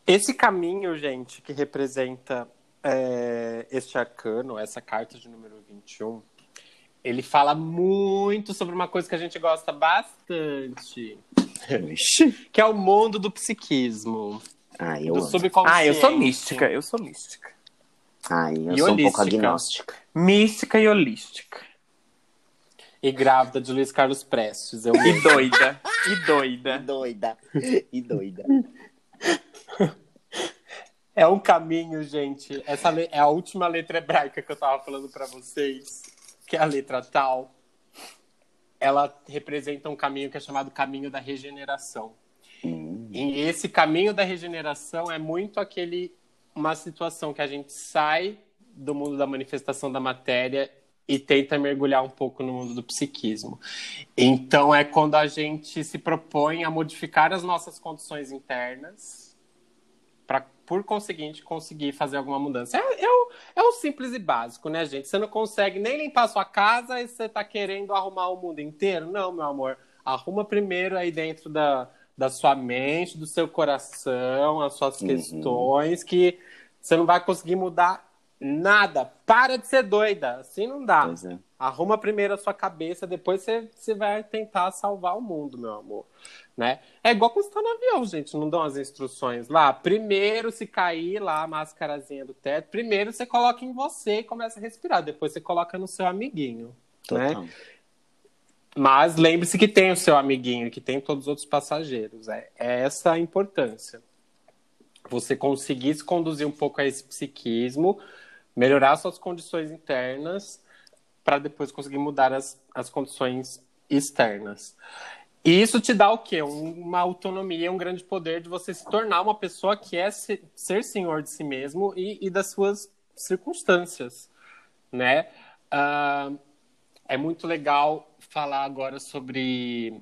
Esse caminho, gente, que representa é, este arcano, essa carta de número 21, ele fala muito sobre uma coisa que a gente gosta bastante. que é o mundo do psiquismo. Ah, eu, do ah, eu sou mística, eu sou mística. Ah, eu e sou holística. um pouco agnóstica. Mística e holística. E grávida de Luiz Carlos Prestes. Eu e doida. E doida. E doida. E doida. É um caminho, gente. Essa é a última letra hebraica que eu tava falando para vocês, que é a letra tal. Ela representa um caminho que é chamado caminho da regeneração. Hum. E esse caminho da regeneração é muito aquele uma situação que a gente sai do mundo da manifestação da matéria e tenta mergulhar um pouco no mundo do psiquismo. Então é quando a gente se propõe a modificar as nossas condições internas para, por conseguinte, conseguir fazer alguma mudança. É, é, o, é o simples e básico, né, gente? Você não consegue nem limpar sua casa e você está querendo arrumar o mundo inteiro? Não, meu amor. Arruma primeiro aí dentro da, da sua mente, do seu coração, as suas uhum. questões, que você não vai conseguir mudar Nada. Para de ser doida. Assim não dá. É. Arruma primeiro a sua cabeça, depois você, você vai tentar salvar o mundo, meu amor. Né? É igual quando você tá no avião, gente. Não dão as instruções lá. Primeiro, se cair lá a máscarazinha do teto, primeiro você coloca em você e começa a respirar. Depois você coloca no seu amiguinho. Né? Mas lembre-se que tem o seu amiguinho, que tem todos os outros passageiros. É, é essa a importância. Você conseguir se conduzir um pouco a esse psiquismo melhorar suas condições internas para depois conseguir mudar as, as condições externas. E isso te dá o quê? Uma autonomia, um grande poder de você se tornar uma pessoa que é ser, ser senhor de si mesmo e, e das suas circunstâncias, né? Uh, é muito legal falar agora sobre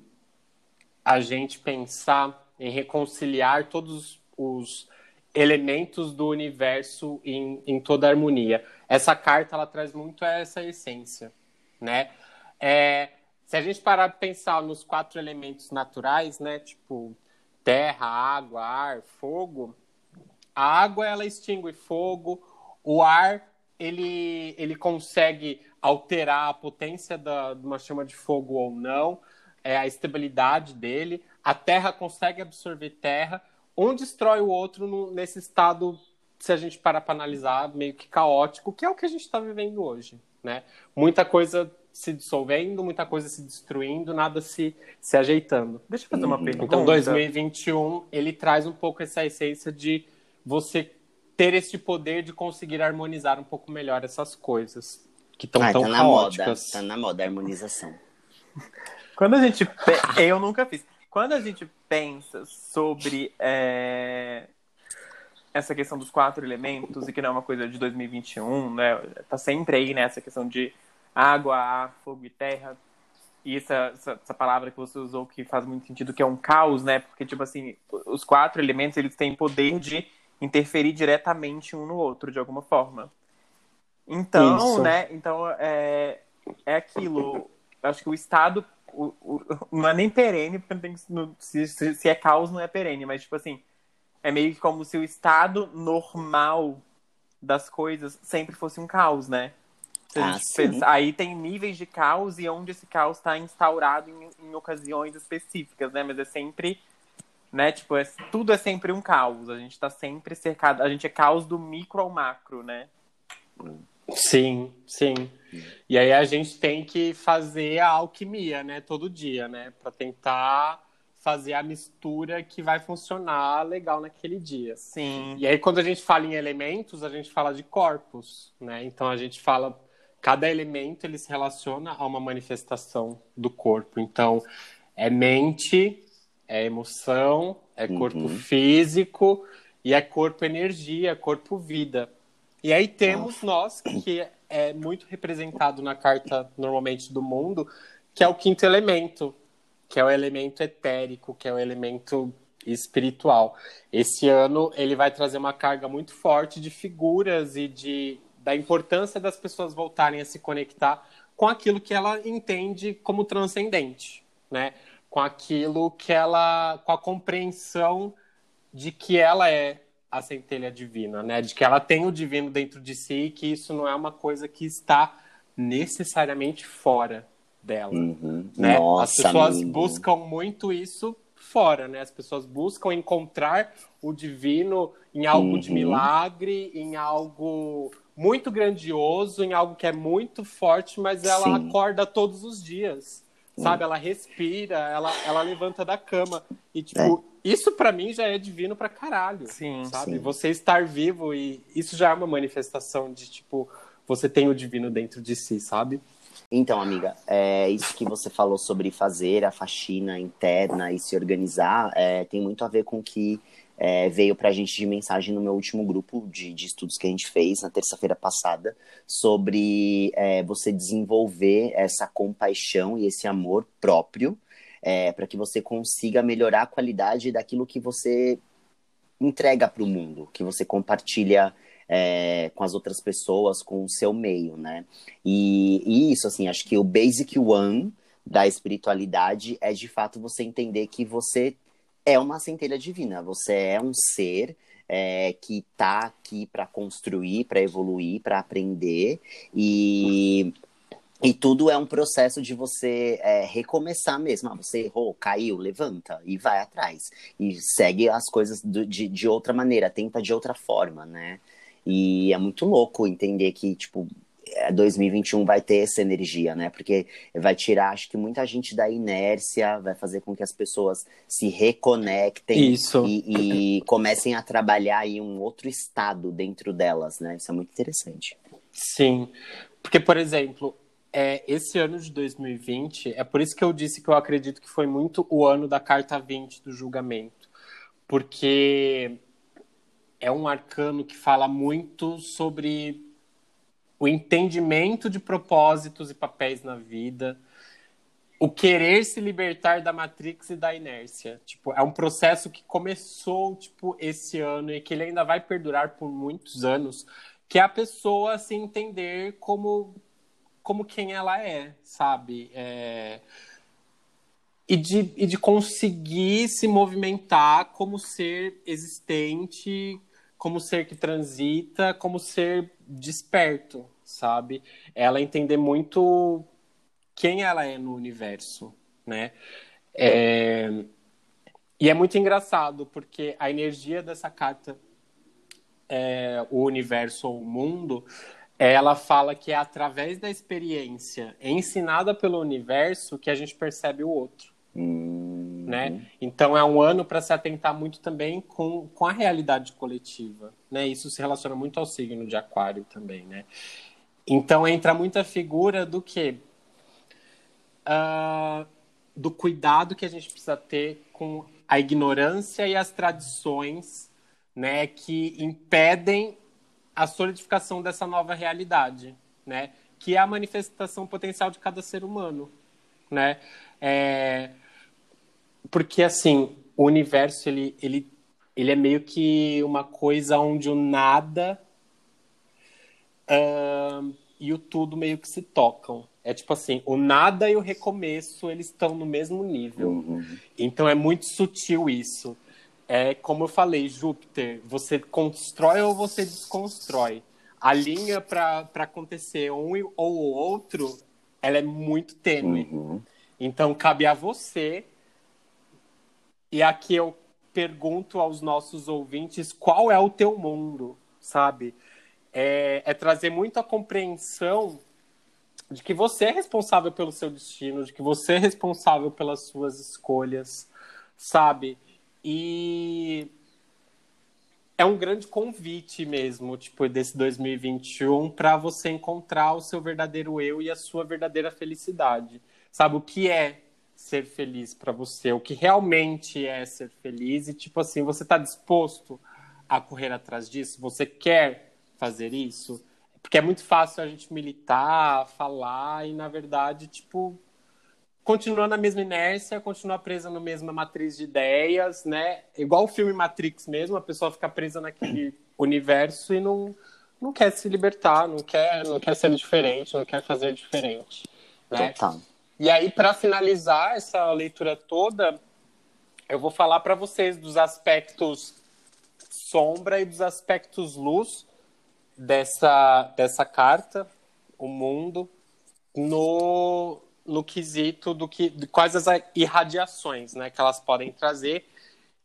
a gente pensar em reconciliar todos os elementos do universo em, em toda harmonia. Essa carta ela traz muito essa essência, né? É, se a gente parar de pensar nos quatro elementos naturais, né? Tipo terra, água, ar, fogo. A água ela extingue fogo, o ar ele, ele consegue alterar a potência da, de uma chama de fogo ou não, é a estabilidade dele. A terra consegue absorver terra. Um destrói o outro no, nesse estado, se a gente parar para analisar, meio que caótico, que é o que a gente está vivendo hoje. Né? Muita coisa se dissolvendo, muita coisa se destruindo, nada se, se ajeitando. Deixa eu fazer uma hum, pergunta. Então, 2021, ele traz um pouco essa essência de você ter esse poder de conseguir harmonizar um pouco melhor essas coisas que estão ah, tão tá na caóticas. Moda, tá na moda a harmonização. Quando a gente. Eu nunca fiz. Quando a gente pensa sobre é... essa questão dos quatro elementos, e que não é uma coisa de 2021, né? Tá sempre aí né, questão de água, ar, fogo e terra. E essa, essa, essa, palavra que você usou que faz muito sentido, que é um caos, né? Porque, tipo assim, os quatro elementos, eles têm poder de interferir diretamente um no outro, de alguma forma. Então, Isso. né? Então, é, é aquilo. Acho que o Estado o, o, não é nem perene, porque não tem, se, se, se é caos, não é perene, mas, tipo assim, é meio que como se o estado normal das coisas sempre fosse um caos, né? Ah, pensa, aí tem níveis de caos e onde esse caos está instaurado em, em, ocasiões específicas, né? Mas é sempre, né? Tipo, é, tudo é sempre um caos. A gente está sempre cercado. A gente é caos do micro ao macro, né? Sim, sim. E aí a gente tem que fazer a alquimia, né? Todo dia, né? Para tentar fazer a mistura que vai funcionar legal naquele dia. Sim. E aí quando a gente fala em elementos, a gente fala de corpos, né? Então a gente fala cada elemento ele se relaciona a uma manifestação do corpo. Então, é mente, é emoção, é corpo uhum. físico e é corpo energia, corpo vida. E aí temos nós, que é muito representado na carta normalmente do mundo, que é o quinto elemento, que é o elemento etérico, que é o elemento espiritual. Esse ano ele vai trazer uma carga muito forte de figuras e de da importância das pessoas voltarem a se conectar com aquilo que ela entende como transcendente, né? Com aquilo que ela, com a compreensão de que ela é a centelha divina, né? De que ela tem o divino dentro de si e que isso não é uma coisa que está necessariamente fora dela, uhum. né? Nossa, As pessoas buscam muito isso fora, né? As pessoas buscam encontrar o divino em algo uhum. de milagre, em algo muito grandioso, em algo que é muito forte, mas ela Sim. acorda todos os dias. Sabe? Ela respira, ela, ela levanta da cama. E, tipo, é. Isso para mim já é divino pra caralho. Sim. Sabe? Sim. Você estar vivo e isso já é uma manifestação de, tipo, você tem o divino dentro de si, sabe? Então, amiga, é, isso que você falou sobre fazer a faxina interna e se organizar é, tem muito a ver com que é, veio para a gente de mensagem no meu último grupo de, de estudos que a gente fez na terça-feira passada sobre é, você desenvolver essa compaixão e esse amor próprio é, para que você consiga melhorar a qualidade daquilo que você entrega para o mundo, que você compartilha é, com as outras pessoas, com o seu meio, né? E, e, isso, assim, acho que o basic one da espiritualidade é de fato você entender que você é uma centelha divina. Você é um ser é, que está aqui para construir, para evoluir, para aprender e e tudo é um processo de você é, recomeçar mesmo. Ah, você errou, caiu, levanta e vai atrás. E segue as coisas do, de, de outra maneira, tenta de outra forma, né? E é muito louco entender que, tipo, 2021 é, vai ter essa energia, né? Porque vai tirar, acho que muita gente da inércia, vai fazer com que as pessoas se reconectem e, e, comecem a trabalhar em um outro estado dentro delas, né? Isso é muito interessante. Sim, porque, por exemplo, é, esse ano de 2020, é por isso que eu disse que eu acredito que foi muito o ano da carta 20 do julgamento. Porque é um arcano que fala muito sobre o entendimento de propósitos e papéis na vida, o querer se libertar da Matrix e da inércia. Tipo, é um processo que começou, tipo, esse ano e que ele ainda vai perdurar por muitos anos, que é a pessoa se entender como como quem ela é, sabe? É... E, de, e de conseguir se movimentar como ser existente, como ser que transita, como ser desperto, sabe? Ela entender muito quem ela é no universo, né? É... E é muito engraçado, porque a energia dessa carta, é, o universo ou o mundo, ela fala que é através da experiência ensinada pelo universo que a gente percebe o outro. Uhum. Né? Então é um ano para se atentar muito também com, com a realidade coletiva. Né? Isso se relaciona muito ao signo de Aquário também. Né? Então entra muita figura do que? Uh, do cuidado que a gente precisa ter com a ignorância e as tradições né, que impedem a solidificação dessa nova realidade, né? Que é a manifestação potencial de cada ser humano, né? É... Porque, assim, o universo, ele, ele, ele é meio que uma coisa onde o nada uh, e o tudo meio que se tocam. É tipo assim, o nada e o recomeço, eles estão no mesmo nível. Uhum. Então é muito sutil isso é como eu falei, Júpiter, você constrói ou você desconstrói. A linha para acontecer um ou o outro, ela é muito tênue. Uhum. Então cabe a você. E aqui eu pergunto aos nossos ouvintes qual é o teu mundo, sabe? É, é trazer muita compreensão de que você é responsável pelo seu destino, de que você é responsável pelas suas escolhas, sabe? E é um grande convite mesmo, tipo, desse 2021 para você encontrar o seu verdadeiro eu e a sua verdadeira felicidade. Sabe o que é ser feliz para você, o que realmente é ser feliz e tipo assim, você está disposto a correr atrás disso? Você quer fazer isso? Porque é muito fácil a gente militar, falar e na verdade, tipo, continua na mesma inércia, continua presa na mesma matriz de ideias, né? Igual o filme Matrix mesmo, a pessoa fica presa naquele universo e não, não quer se libertar, não quer, não quer ser diferente, não quer fazer diferente. Né? Total. E aí, para finalizar essa leitura toda, eu vou falar para vocês dos aspectos sombra e dos aspectos luz dessa, dessa carta, o mundo, no, no quesito do que de quais as irradiações né, que elas podem trazer.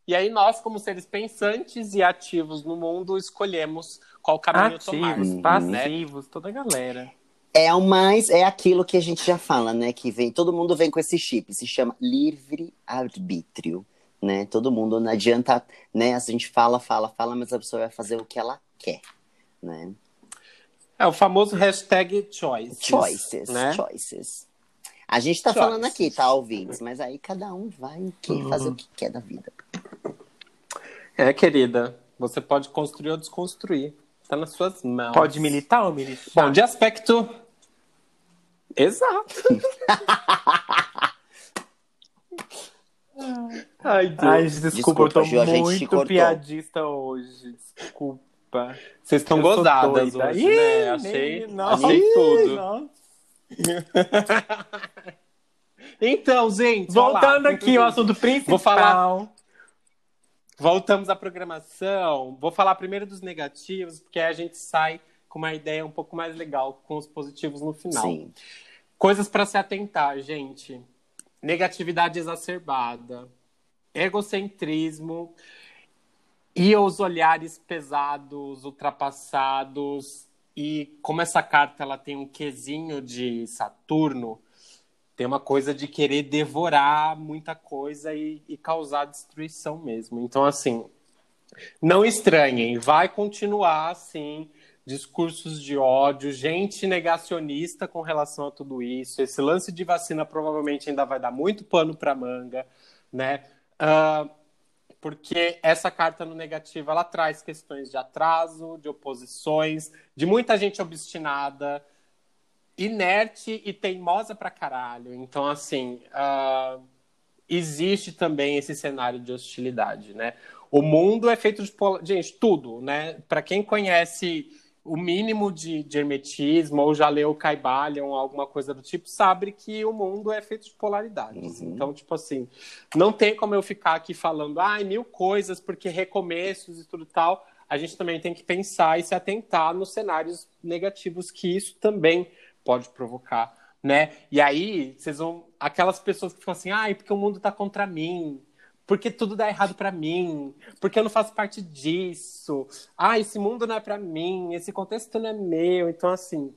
E aí nós, como seres pensantes e ativos no mundo, escolhemos qual caminho ativos, tomar. Né? Passivos, né? toda a galera. É o mais, é aquilo que a gente já fala, né? Que vem, todo mundo vem com esse chip, se chama livre arbítrio, né? Todo mundo não adianta, né? A gente fala, fala, fala, mas a pessoa vai fazer o que ela quer, né? É o famoso hashtag choices. Choices, né? choices. A gente tá falando aqui, tá, ouvintes? Mas aí cada um vai uhum. fazer o que quer da vida. É, querida. Você pode construir ou desconstruir. Tá nas suas mãos. Pode militar ou militar? Bom, de aspecto. Exato. Ai, Deus. Ai, desculpa, desculpa eu tô muito piadista hoje. Desculpa. Vocês estão gozadas hoje, Ih, né? Achei, nem... achei tudo. Nossa. então, gente. Voltando aqui ao assunto principal. Vou falar. Voltamos à programação. Vou falar primeiro dos negativos, porque a gente sai com uma ideia um pouco mais legal, com os positivos no final. Sim. Coisas para se atentar, gente. Negatividade exacerbada, egocentrismo e os olhares pesados, ultrapassados, e como essa carta ela tem um quesinho de Saturno, tem uma coisa de querer devorar muita coisa e, e causar destruição mesmo. Então, assim, não estranhem, vai continuar assim discursos de ódio, gente negacionista com relação a tudo isso. Esse lance de vacina provavelmente ainda vai dar muito pano para manga, né? Uh, porque essa carta no negativo ela traz questões de atraso, de oposições, de muita gente obstinada, inerte e teimosa pra caralho. Então, assim, uh, existe também esse cenário de hostilidade, né? O mundo é feito de. Gente, tudo, né? Para quem conhece o mínimo de, de hermetismo, ou já leu Caibalion, alguma coisa do tipo, sabe que o mundo é feito de polaridades. Uhum. Então, tipo assim, não tem como eu ficar aqui falando, ai, ah, mil coisas, porque recomeços e tudo tal. A gente também tem que pensar e se atentar nos cenários negativos que isso também pode provocar, né? E aí, vocês vão. Aquelas pessoas que ficam assim, ai, porque o mundo tá contra mim, porque tudo dá errado para mim, porque eu não faço parte disso. Ah, esse mundo não é para mim, esse contexto não é meu. Então, assim,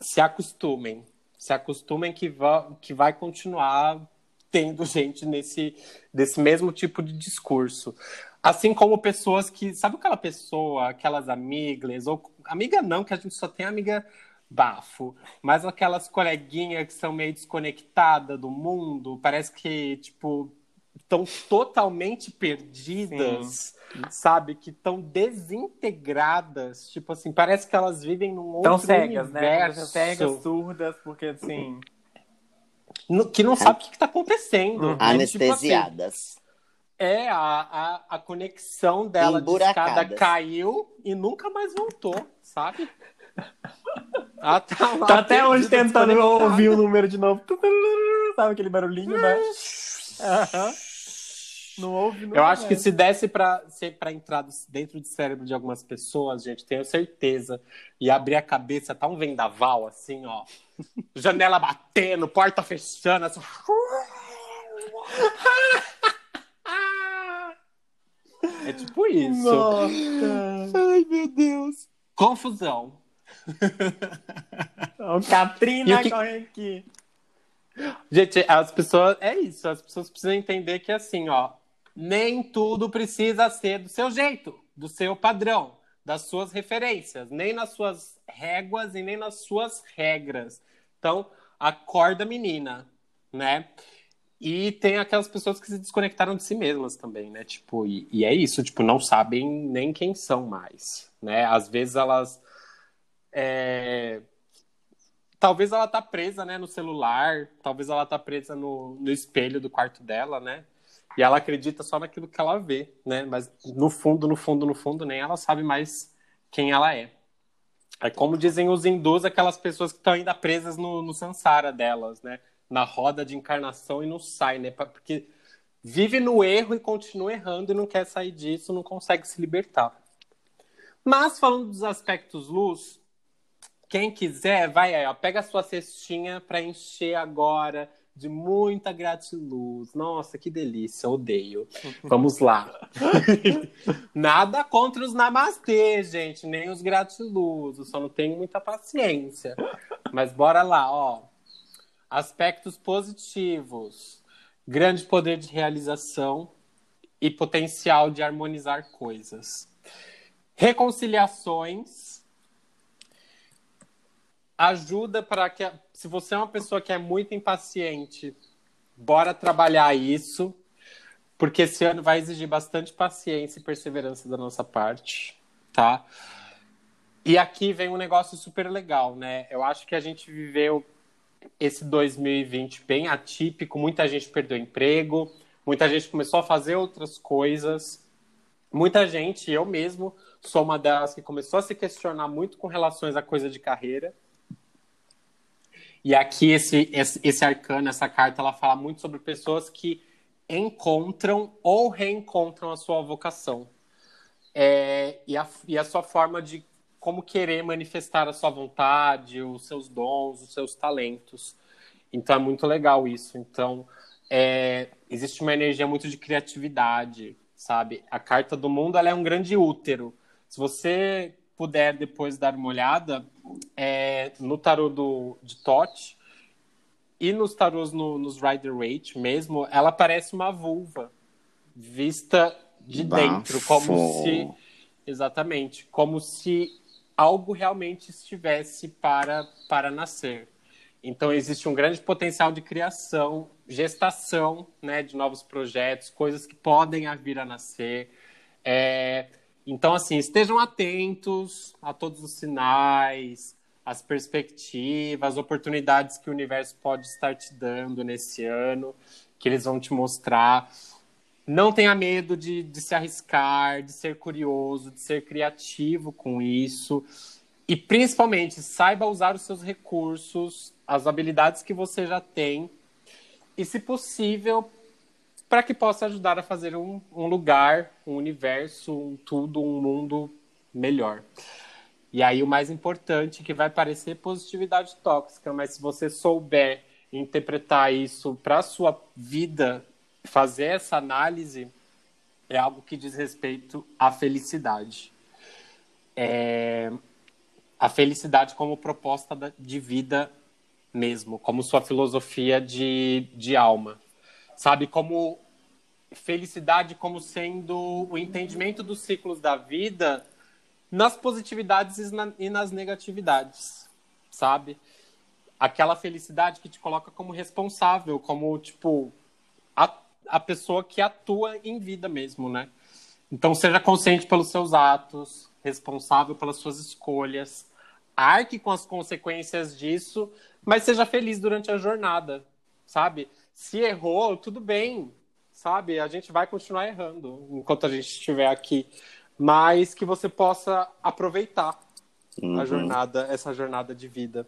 se acostumem. Se acostumem que, vai, que vai continuar tendo gente nesse desse mesmo tipo de discurso. Assim como pessoas que. Sabe aquela pessoa, aquelas amigas, ou amiga não, que a gente só tem amiga bafo, mas aquelas coleguinhas que são meio desconectadas do mundo, parece que, tipo, estão totalmente perdidas, Sim. sabe? Que estão desintegradas. Tipo assim, parece que elas vivem num outro tão cegas, né? universo. Né? Cegas, surdas, porque assim... que não sabe o que está acontecendo. Uhum. Anestesiadas. Tipo assim, é, a, a, a conexão dela de escada caiu e nunca mais voltou, sabe? Ah, tá, lá, tá até hoje tentando ouvir o número de novo. Sabe aquele barulhinho, né? Uhum. Não ouve Eu acho que se desse para entrar dentro do cérebro de algumas pessoas, gente, tenho certeza, e abrir a cabeça, tá um vendaval assim, ó. Janela batendo, porta fechando, assim. É tipo isso. Nossa. Ai, meu Deus. Confusão. O Katrina que... correndo aqui. Gente, as pessoas. É isso, as pessoas precisam entender que assim, ó nem tudo precisa ser do seu jeito, do seu padrão, das suas referências, nem nas suas réguas e nem nas suas regras. Então, acorda menina, né? E tem aquelas pessoas que se desconectaram de si mesmas também, né? Tipo, e, e, é isso, tipo, não sabem nem quem são mais, né? Às vezes elas é... talvez ela tá presa, né, no celular, talvez ela tá presa no, no espelho do quarto dela, né? E ela acredita só naquilo que ela vê, né? Mas no fundo, no fundo, no fundo, nem ela sabe mais quem ela é. É como dizem os hindus, aquelas pessoas que estão ainda presas no, no samsara delas, né? Na roda de encarnação e não sai, né? Porque vive no erro e continua errando e não quer sair disso, não consegue se libertar. Mas falando dos aspectos luz, quem quiser, vai aí, ó, pega a sua cestinha para encher agora de muita gratiluz. Nossa, que delícia, odeio. Vamos lá. Nada contra os namastê, gente, nem os gratiluzos, só não tenho muita paciência. Mas bora lá, ó. Aspectos positivos: grande poder de realização e potencial de harmonizar coisas. Reconciliações ajuda para que, se você é uma pessoa que é muito impaciente, bora trabalhar isso, porque esse ano vai exigir bastante paciência e perseverança da nossa parte, tá? E aqui vem um negócio super legal, né? Eu acho que a gente viveu esse 2020 bem atípico, muita gente perdeu emprego, muita gente começou a fazer outras coisas, muita gente, eu mesmo, sou uma delas que começou a se questionar muito com relações à coisa de carreira. E aqui esse, esse, esse arcano, essa carta, ela fala muito sobre pessoas que encontram ou reencontram a sua vocação. É, e, a, e a sua forma de como querer manifestar a sua vontade, os seus dons, os seus talentos. Então é muito legal isso. Então é, existe uma energia muito de criatividade, sabe? A carta do mundo ela é um grande útero. Se você puder depois dar uma olhada é, no tarô do, de Tote e nos tarôs no, nos Rider Waite mesmo, ela parece uma vulva vista de Bafo. dentro, como se exatamente, como se algo realmente estivesse para para nascer. Então existe um grande potencial de criação, gestação, né, de novos projetos, coisas que podem vir a nascer. É, então, assim, estejam atentos a todos os sinais, as perspectivas, as oportunidades que o universo pode estar te dando nesse ano, que eles vão te mostrar. não tenha medo de, de se arriscar, de ser curioso, de ser criativo com isso. E principalmente, saiba usar os seus recursos, as habilidades que você já tem. E, se possível, para que possa ajudar a fazer um, um lugar, um universo, um tudo, um mundo melhor. E aí, o mais importante, que vai parecer positividade tóxica, mas se você souber interpretar isso para a sua vida fazer essa análise é algo que diz respeito à felicidade. É... A felicidade como proposta de vida mesmo, como sua filosofia de, de alma. Sabe, como felicidade como sendo o entendimento dos ciclos da vida nas positividades e nas negatividades, sabe? Aquela felicidade que te coloca como responsável, como, tipo, a a pessoa que atua em vida mesmo, né? Então seja consciente pelos seus atos, responsável pelas suas escolhas, arque com as consequências disso, mas seja feliz durante a jornada, sabe? Se errou, tudo bem, sabe? A gente vai continuar errando enquanto a gente estiver aqui, mas que você possa aproveitar uhum. a jornada, essa jornada de vida.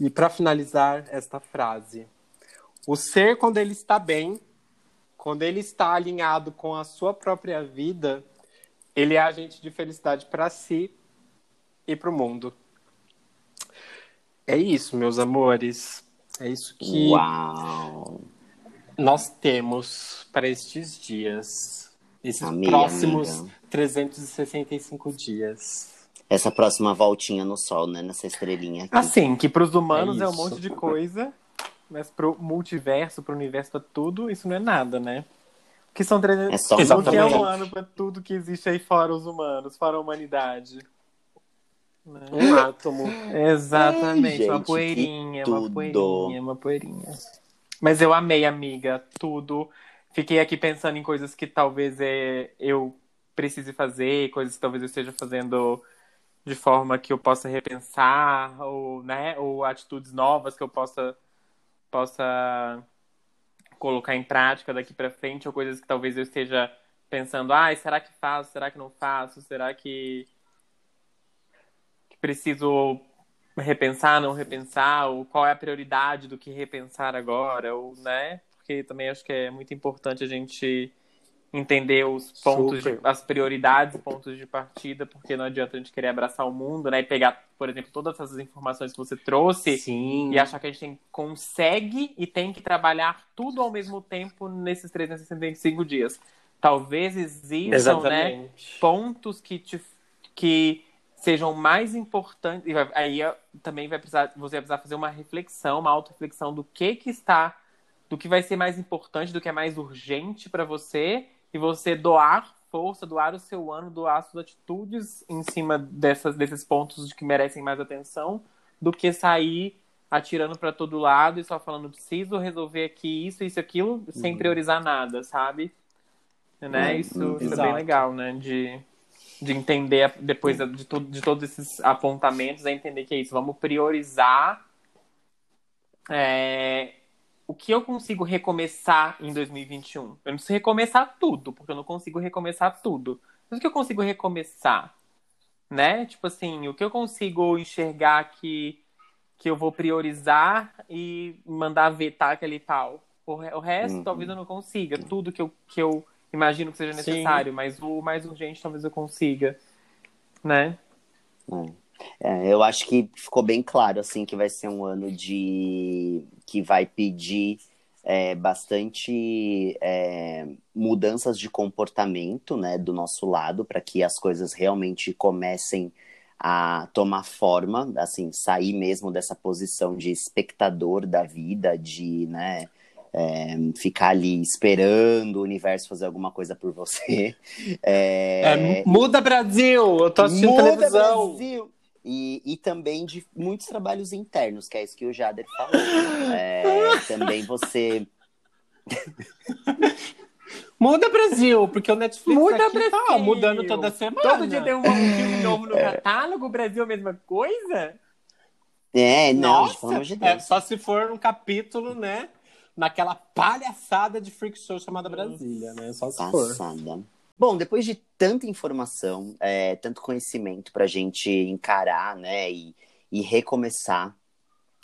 E para finalizar esta frase, o ser, quando ele está bem, quando ele está alinhado com a sua própria vida, ele é agente de felicidade para si e para o mundo. É isso, meus amores. É isso que Uau. Nós temos para estes dias. Esses amiga, próximos amiga. 365 dias. Essa próxima voltinha no sol, né? Nessa estrelinha aqui. Assim, que para os humanos é, é um monte de coisa. Mas pro multiverso, pro universo, pra tudo, isso não é nada, né? Que são 300... É só o que é um ano pra tudo que existe aí fora os humanos, fora a humanidade. Né? Um átomo. Exatamente, Ai, gente, uma poeirinha, uma poeirinha, uma poeirinha. Mas eu amei, amiga, tudo. Fiquei aqui pensando em coisas que talvez é, eu precise fazer, coisas que talvez eu esteja fazendo de forma que eu possa repensar, ou, né, ou atitudes novas que eu possa possa colocar em prática daqui para frente, ou coisas que talvez eu esteja pensando, ah, será que faço, será que não faço, será que, que preciso repensar, não repensar, ou qual é a prioridade do que repensar agora, ou, né? Porque também acho que é muito importante a gente entender os pontos, de, as prioridades, pontos de partida, porque não adianta a gente querer abraçar o mundo, né? E pegar, por exemplo, todas essas informações que você trouxe Sim. e achar que a gente tem, consegue e tem que trabalhar tudo ao mesmo tempo nesses 365 dias. Talvez existam, né, pontos que te, que sejam mais importantes. E aí também vai precisar, você vai precisar fazer uma reflexão, uma auto-reflexão do que que está, do que vai ser mais importante, do que é mais urgente para você e você doar força, doar o seu ano, doar suas atitudes em cima dessas, desses pontos que merecem mais atenção, do que sair atirando para todo lado e só falando preciso resolver aqui isso, isso, aquilo, uhum. sem priorizar nada, sabe? Né? Uhum, isso, isso é bem legal, né? De, de entender depois de, tudo, de todos esses apontamentos, é entender que é isso. Vamos priorizar é, o que eu consigo recomeçar em 2021? Eu não preciso recomeçar tudo, porque eu não consigo recomeçar tudo. Mas o que eu consigo recomeçar? Né? Tipo assim, o que eu consigo enxergar que, que eu vou priorizar e mandar vetar aquele pau? O, o resto, uhum. talvez eu não consiga. Tudo que eu, que eu imagino que seja necessário, Sim. mas o mais urgente talvez eu consiga. Né? Hum. É, eu acho que ficou bem claro assim que vai ser um ano de que vai pedir é, bastante é, mudanças de comportamento né, do nosso lado para que as coisas realmente comecem a tomar forma, assim, sair mesmo dessa posição de espectador da vida, de né, é, ficar ali esperando o universo fazer alguma coisa por você. É... É, muda Brasil! Eu tô assistindo muda televisão. Brasil! E, e também de muitos trabalhos internos, que é isso que o Jader falou. É, também você. Muda Brasil, porque o Netflix Muda aqui Brasil. tá mudando toda semana. Todo dia tem um filme novo no é. catálogo, o Brasil a mesma coisa? É, não, Nossa, de Deus. É, só se for um capítulo, né? Naquela palhaçada de freak show chamada Brasília, né? Só se for. Bom, depois de tanta informação, é, tanto conhecimento pra gente encarar, né, e, e recomeçar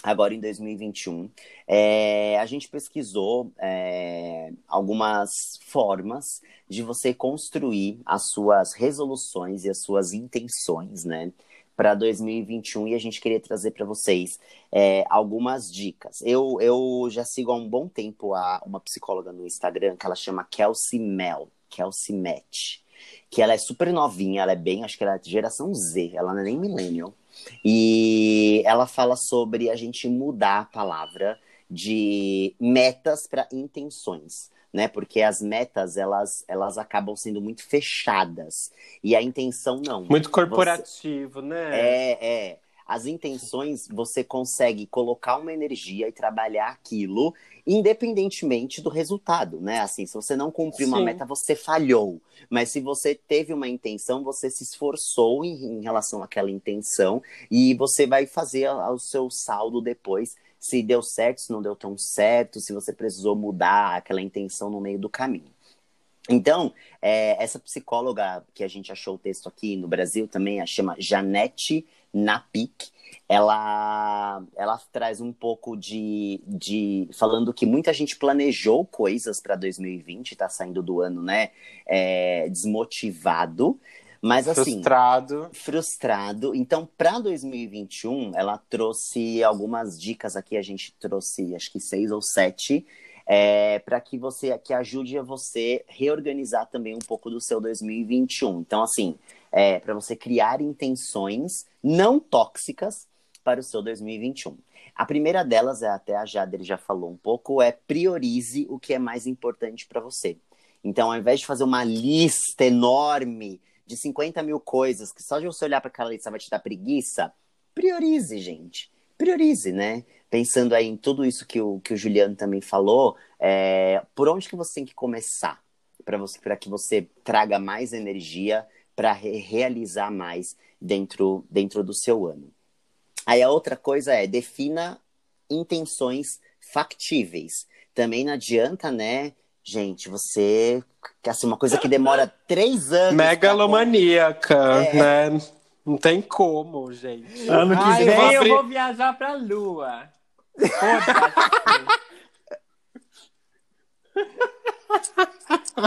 agora em 2021, é, a gente pesquisou é, algumas formas de você construir as suas resoluções e as suas intenções, né? Para 2021 e a gente queria trazer para vocês é, algumas dicas. Eu, eu já sigo há um bom tempo a, uma psicóloga no Instagram que ela chama Kelsey Mel, Kelsey Match, que ela é super novinha, ela é bem, acho que ela é geração Z, ela não é nem millennial. E ela fala sobre a gente mudar a palavra de metas para intenções, né? Porque as metas elas, elas acabam sendo muito fechadas e a intenção não. Muito corporativo, Você... né? É, é. As intenções você consegue colocar uma energia e trabalhar aquilo independentemente do resultado, né? Assim, se você não cumpriu uma meta, você falhou. Mas se você teve uma intenção, você se esforçou em, em relação àquela intenção e você vai fazer o seu saldo depois. Se deu certo, se não deu tão certo, se você precisou mudar aquela intenção no meio do caminho. Então, é, essa psicóloga que a gente achou o texto aqui no Brasil também, a chama Janete Napik, ela, ela traz um pouco de, de. falando que muita gente planejou coisas para 2020, tá saindo do ano, né? É, desmotivado. Mas assim. Frustrado. Frustrado. Então, para 2021, ela trouxe algumas dicas aqui. A gente trouxe, acho que seis ou sete, é, para que você que ajude a você reorganizar também um pouco do seu 2021. Então, assim, é, para você criar intenções não tóxicas para o seu 2021. A primeira delas, é até a Jader já falou um pouco, é priorize o que é mais importante para você. Então, ao invés de fazer uma lista enorme de 50 mil coisas, que só de você olhar para aquela lista vai te dar preguiça, priorize, gente. Priorize, né? Pensando aí em tudo isso que o, que o Juliano também falou, é, por onde que você tem que começar para você, que você traga mais energia para re realizar mais dentro, dentro do seu ano? Aí a outra coisa é defina intenções factíveis. Também não adianta, né, gente, você. Assim, uma coisa que demora três anos. Megalomaníaca, é. né? Não tem como, gente. Ano que Ai, vem eu, vou viajar pra lua.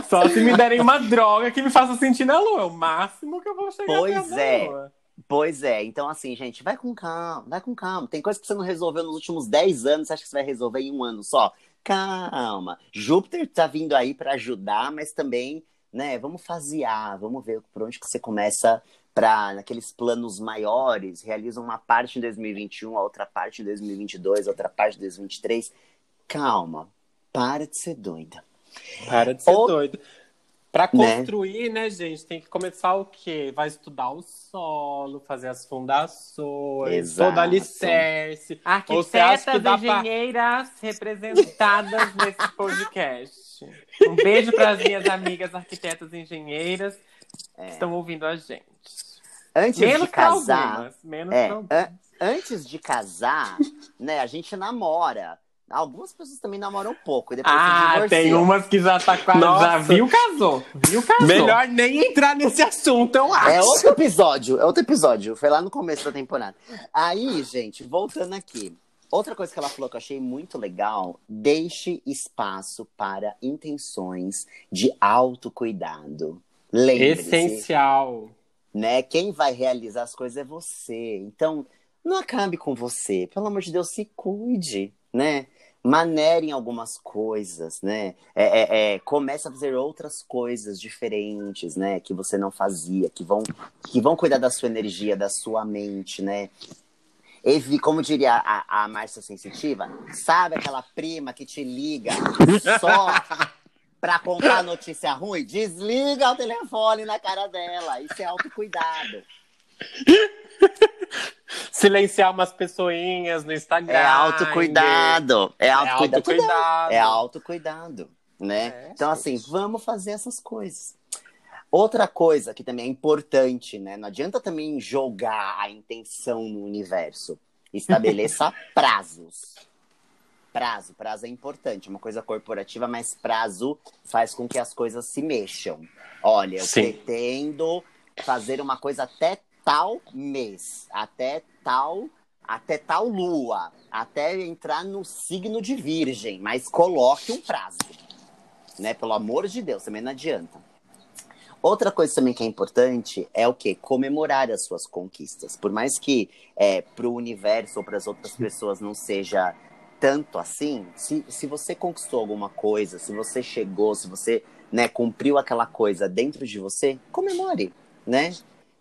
Só se me derem uma droga que me faça sentir na lua. É o máximo que eu vou chegar Pois é. lua. Pois é, então assim, gente, vai com calma, vai com calma. Tem coisa que você não resolveu nos últimos 10 anos, você acha que você vai resolver em um ano só? Calma. Júpiter tá vindo aí para ajudar, mas também, né, vamos fasear, vamos ver por onde que você começa para naqueles planos maiores, realiza uma parte em 2021, a outra parte em 2022, a outra parte em 2023. Calma. Para de ser doida. Para de ser o... doido. Para né? construir, né? né? gente, tem que começar o quê? Vai estudar o solo, fazer as fundações, Exato. todo alicerce. Arquitetas e engenheiras pra... representadas nesse podcast. Um beijo para as minhas amigas arquitetas e engenheiras é. que estão ouvindo a gente. Antes menos de casar, algumas, menos é, an antes de casar, né, a gente namora. Algumas pessoas também namoram um pouco. E depois ah, tem umas que já tá quase. Nossa. Já viu, casou. Viu, casou. Melhor nem entrar nesse assunto, eu acho. É outro episódio, é outro episódio. Foi lá no começo da temporada. Aí, gente, voltando aqui. Outra coisa que ela falou que eu achei muito legal: deixe espaço para intenções de autocuidado. Lembre-se. Essencial. Né? Quem vai realizar as coisas é você. Então, não acabe com você. Pelo amor de Deus, se cuide, né? manerem algumas coisas, né? É, é, é, começa a fazer outras coisas diferentes, né? Que você não fazia, que vão, que vão cuidar da sua energia, da sua mente, né? E, como diria a, a Márcia Sensitiva, sabe aquela prima que te liga só pra contar notícia ruim? Desliga o telefone na cara dela. Isso é autocuidado. Silenciar umas pessoinhas no Instagram. É autocuidado. É autocuidado. É autocuidado, né? É, então, assim, vamos fazer essas coisas. Outra coisa que também é importante, né? Não adianta também jogar a intenção no universo. Estabeleça prazos. prazo, prazo é importante, uma coisa corporativa, mas prazo faz com que as coisas se mexam. Olha, eu Sim. pretendo fazer uma coisa até tal mês, até tal, até tal lua, até entrar no signo de virgem, mas coloque um prazo. Né? Pelo amor de Deus, também não adianta. Outra coisa também que é importante é o que? Comemorar as suas conquistas. Por mais que é, para o universo ou para as outras pessoas não seja tanto assim, se, se você conquistou alguma coisa, se você chegou, se você né, cumpriu aquela coisa dentro de você, comemore, né?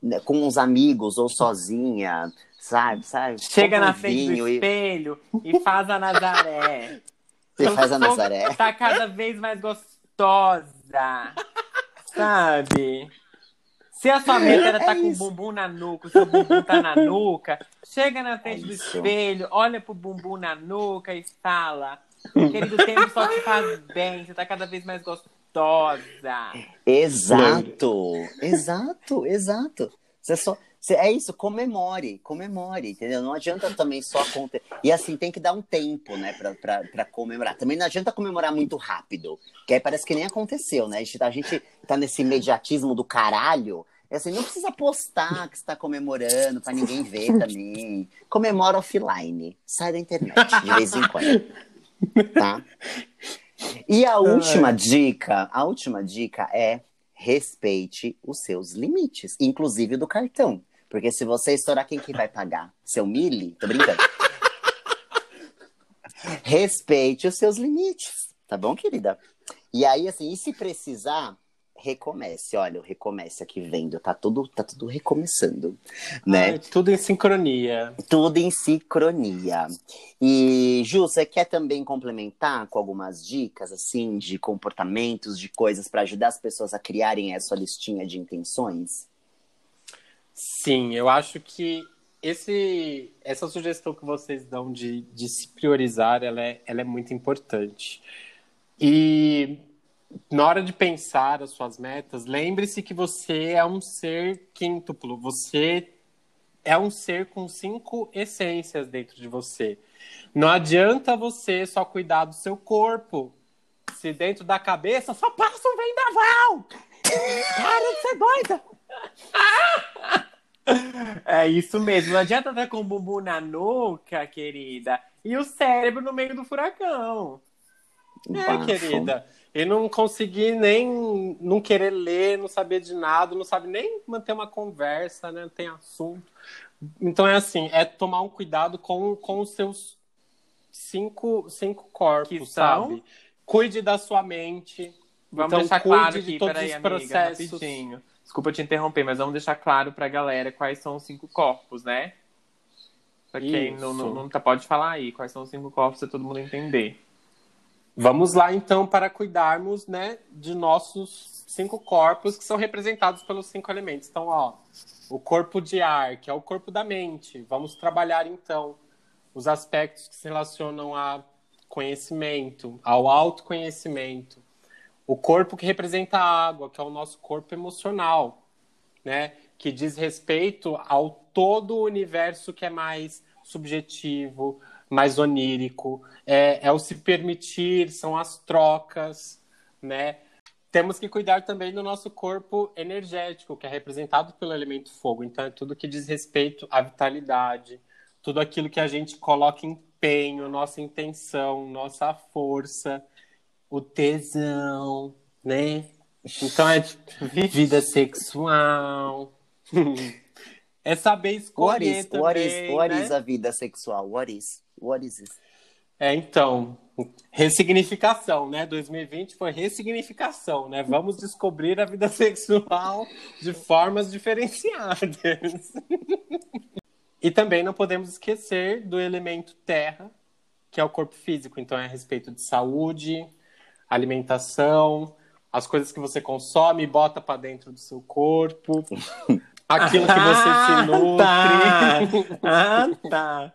Né com uns amigos ou sozinha, sabe? sabe? Chega na frente do espelho e... e faz a Nazaré. Você faz a Nazaré? Tá cada vez mais gostosa. Sabe? Se a sua meta era estar é tá com o bumbum na nuca, o seu bumbum tá na nuca, chega na frente é do espelho, olha pro bumbum na nuca e fala: Querido, o tempo só te faz bem, você tá cada vez mais gostosa. Exato, exato, exato. Você só. É isso, comemore, comemore, entendeu? Não adianta também só acontecer. E assim, tem que dar um tempo, né, pra, pra, pra, comemorar. Também não adianta comemorar muito rápido, que aí parece que nem aconteceu, né? A gente, a gente tá nesse imediatismo do caralho. É assim, não precisa postar que está comemorando para ninguém ver também. Comemora offline. Sai da internet de vez em quando. Tá? E a última dica, a última dica é respeite os seus limites, inclusive do cartão. Porque se você estourar, quem que vai pagar? Seu Mili? Tô brincando. Respeite os seus limites, tá bom, querida? E aí, assim, e se precisar, recomece. Olha, o recomece aqui vendo, tá tudo, tá tudo recomeçando, né? Ai, tudo em sincronia. Tudo em sincronia. E, Ju, você quer também complementar com algumas dicas, assim, de comportamentos, de coisas para ajudar as pessoas a criarem essa listinha de intenções? Sim, eu acho que esse, essa sugestão que vocês dão de, de se priorizar, ela é, ela é muito importante. E na hora de pensar as suas metas, lembre-se que você é um ser quíntuplo. Você é um ser com cinco essências dentro de você. Não adianta você só cuidar do seu corpo se dentro da cabeça só passa um vendaval. Para de ser doida! É isso mesmo. Não adianta estar com o bumbum na nuca, querida, e o cérebro no meio do furacão. É, querida. E não conseguir nem não querer ler, não saber de nada, não sabe nem manter uma conversa, né? Não tem assunto. Então é assim, é tomar um cuidado com, com os seus cinco, cinco corpos, sabe? Cuide da sua mente. Vamos então, deixar claro aqui, de todos peraí, os processos. Amiga, Desculpa te interromper, mas vamos deixar claro pra galera quais são os cinco corpos, né? Pra quem não, não, não tá, pode falar aí quais são os cinco corpos pra todo mundo entender. Vamos lá então para cuidarmos, né, de nossos cinco corpos que são representados pelos cinco elementos. Então, ó, o corpo de ar, que é o corpo da mente. Vamos trabalhar então os aspectos que se relacionam a conhecimento, ao autoconhecimento. O corpo que representa a água, que é o nosso corpo emocional, né, que diz respeito ao todo o universo que é mais subjetivo, mais onírico, é, é o se permitir, são as trocas, né? Temos que cuidar também do nosso corpo energético, que é representado pelo elemento fogo. Então, é tudo que diz respeito à vitalidade, tudo aquilo que a gente coloca empenho, nossa intenção, nossa força, o tesão, né? Então é vida sexual. é saber escolher what is, também, what is, what né? is a vida sexual? What is? What is this? É, então, ressignificação, né? 2020 foi ressignificação, né? Vamos descobrir a vida sexual de formas diferenciadas. e também não podemos esquecer do elemento terra, que é o corpo físico. Então, é a respeito de saúde, alimentação, as coisas que você consome, bota para dentro do seu corpo, aquilo que você se nutre. Ah, tá. Ah, tá.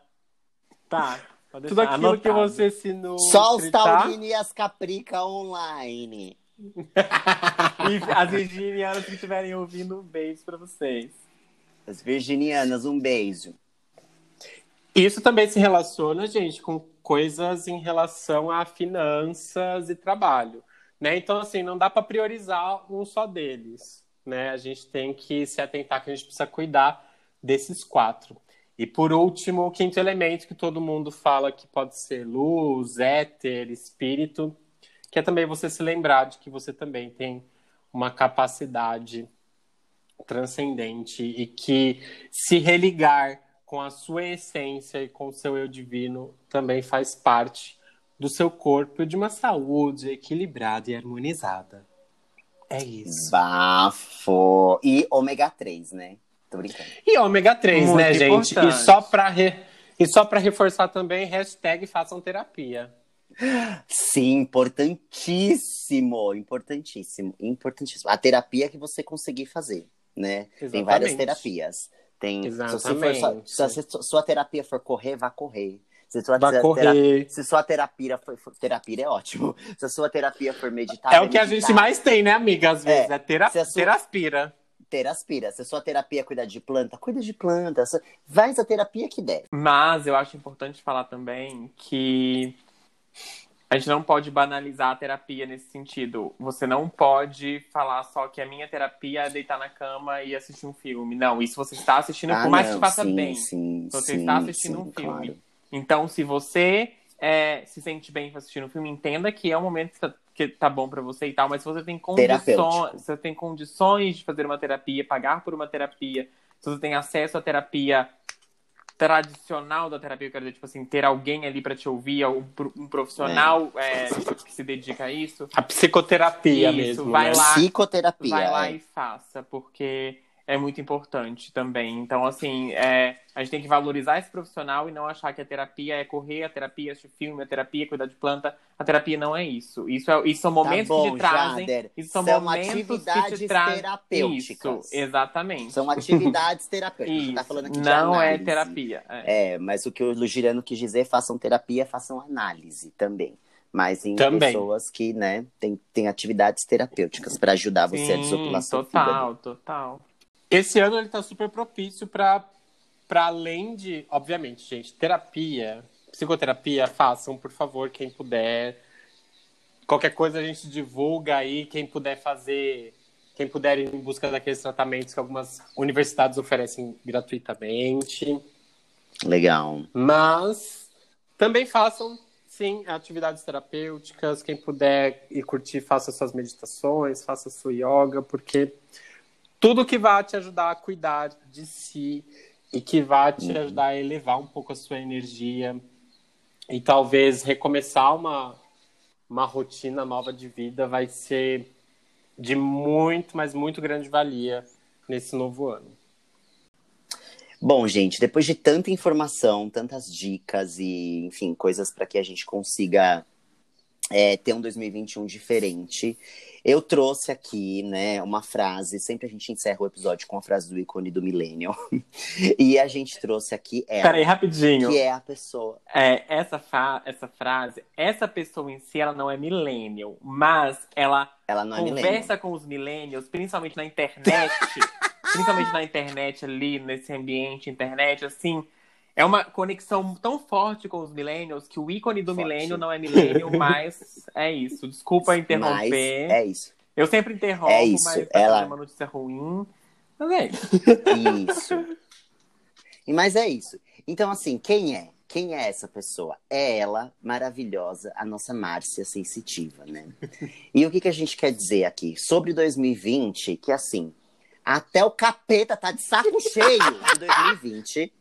Tá. Tudo aquilo anotado. que você se nutre. Só os taurinos e as caprica online. e as virginianas que estiverem ouvindo, um beijo para vocês. As virginianas, um beijo. Isso também se relaciona, gente, com coisas em relação a finanças e trabalho, né? Então, assim, não dá para priorizar um só deles, né? A gente tem que se atentar que a gente precisa cuidar desses quatro. E por último, o quinto elemento que todo mundo fala que pode ser luz, éter, espírito, que é também você se lembrar de que você também tem uma capacidade transcendente e que se religar com a sua essência e com o seu eu divino também faz parte do seu corpo e de uma saúde equilibrada e harmonizada. É isso. Bafo. E ômega 3, né? Tô brincando. E ômega 3, Muito né, importante. gente? E só para re... e só para reforçar também, hashtag façam terapia. Sim, importantíssimo, importantíssimo, importantíssimo. A terapia que você conseguir fazer, né? Exatamente. Tem várias terapias. Tem, Exatamente. Se, for, se, a sua terapia for correr, vá correr. Se sua, Vai correr. se sua terapia for, for, Terapia é ótimo. Se a sua terapia for meditar. É o que meditar. a gente mais tem, né, amiga? Às vezes. É, é tera, sua... teraspira. Teraspira. Se a sua terapia é cuidar de planta, cuida de planta. Faz a terapia que der. Mas eu acho importante falar também que a gente não pode banalizar a terapia nesse sentido. Você não pode falar só que a minha terapia é deitar na cama e assistir um filme. Não, isso você está assistindo, ah, por mais não, que faça sim, bem. Sim, você sim, está assistindo um filme. Claro. Então, se você é, se sente bem assistindo um filme, entenda que é um momento que tá, bom para você e tal, mas se você tem condições, você tem condições de fazer uma terapia, pagar por uma terapia, se você tem acesso à terapia tradicional da terapia, eu quero dizer, tipo assim, ter alguém ali para te ouvir, um profissional é. É, que se dedica a isso. A psicoterapia isso, mesmo. Vai né? lá, psicoterapia. Vai lá é. e faça, porque é muito importante também. Então, assim, é, a gente tem que valorizar esse profissional e não achar que a terapia é correr, a terapia é assistir filme, a terapia é cuidar de planta. A terapia não é isso. Isso, é, isso são tá momentos tá bom, que te trazem. Jader. Isso são, são momentos que terapêuticas. Isso, exatamente. São atividades terapêuticas. Isso. Tá falando aqui não é terapia. É. é, mas o que o Lugiriano quis dizer, façam terapia, façam análise também mas em Também. pessoas que, né, tem, tem atividades terapêuticas para ajudar você Sim, a desopilar sua Total, total. Esse ano ele tá super propício para para além de, obviamente, gente, terapia, psicoterapia, façam, por favor, quem puder. Qualquer coisa a gente divulga aí, quem puder fazer, quem puder ir em busca daqueles tratamentos que algumas universidades oferecem gratuitamente. Legal. Mas também façam, sim, atividades terapêuticas. Quem puder ir curtir, faça suas meditações, faça sua yoga, porque tudo que vai te ajudar a cuidar de si e que vai te uhum. ajudar a elevar um pouco a sua energia e talvez recomeçar uma, uma rotina nova de vida vai ser de muito, mas muito grande valia nesse novo ano. Bom, gente, depois de tanta informação, tantas dicas e, enfim, coisas para que a gente consiga é, ter um 2021 diferente. Eu trouxe aqui, né, uma frase, sempre a gente encerra o episódio com a frase do ícone do Millennial. e a gente trouxe aqui ela. Peraí, rapidinho. Que é a pessoa. É, essa, fa essa frase, essa pessoa em si, ela não é millennial, mas ela, ela não é conversa com os millennials, principalmente na internet. principalmente na internet ali, nesse ambiente internet, assim, é uma conexão tão forte com os millennials que o ícone do milênio não é millennial, mas é isso. Desculpa interromper. Mas é isso. Eu sempre interrompo, é isso. mas ela... é uma notícia ruim. Mas é isso. Isso. Mas é isso. Então, assim, quem é? Quem é essa pessoa? É ela, maravilhosa, a nossa Márcia sensitiva, né? E o que, que a gente quer dizer aqui? Sobre 2020, que assim, até o capeta tá de saco cheio de 2020.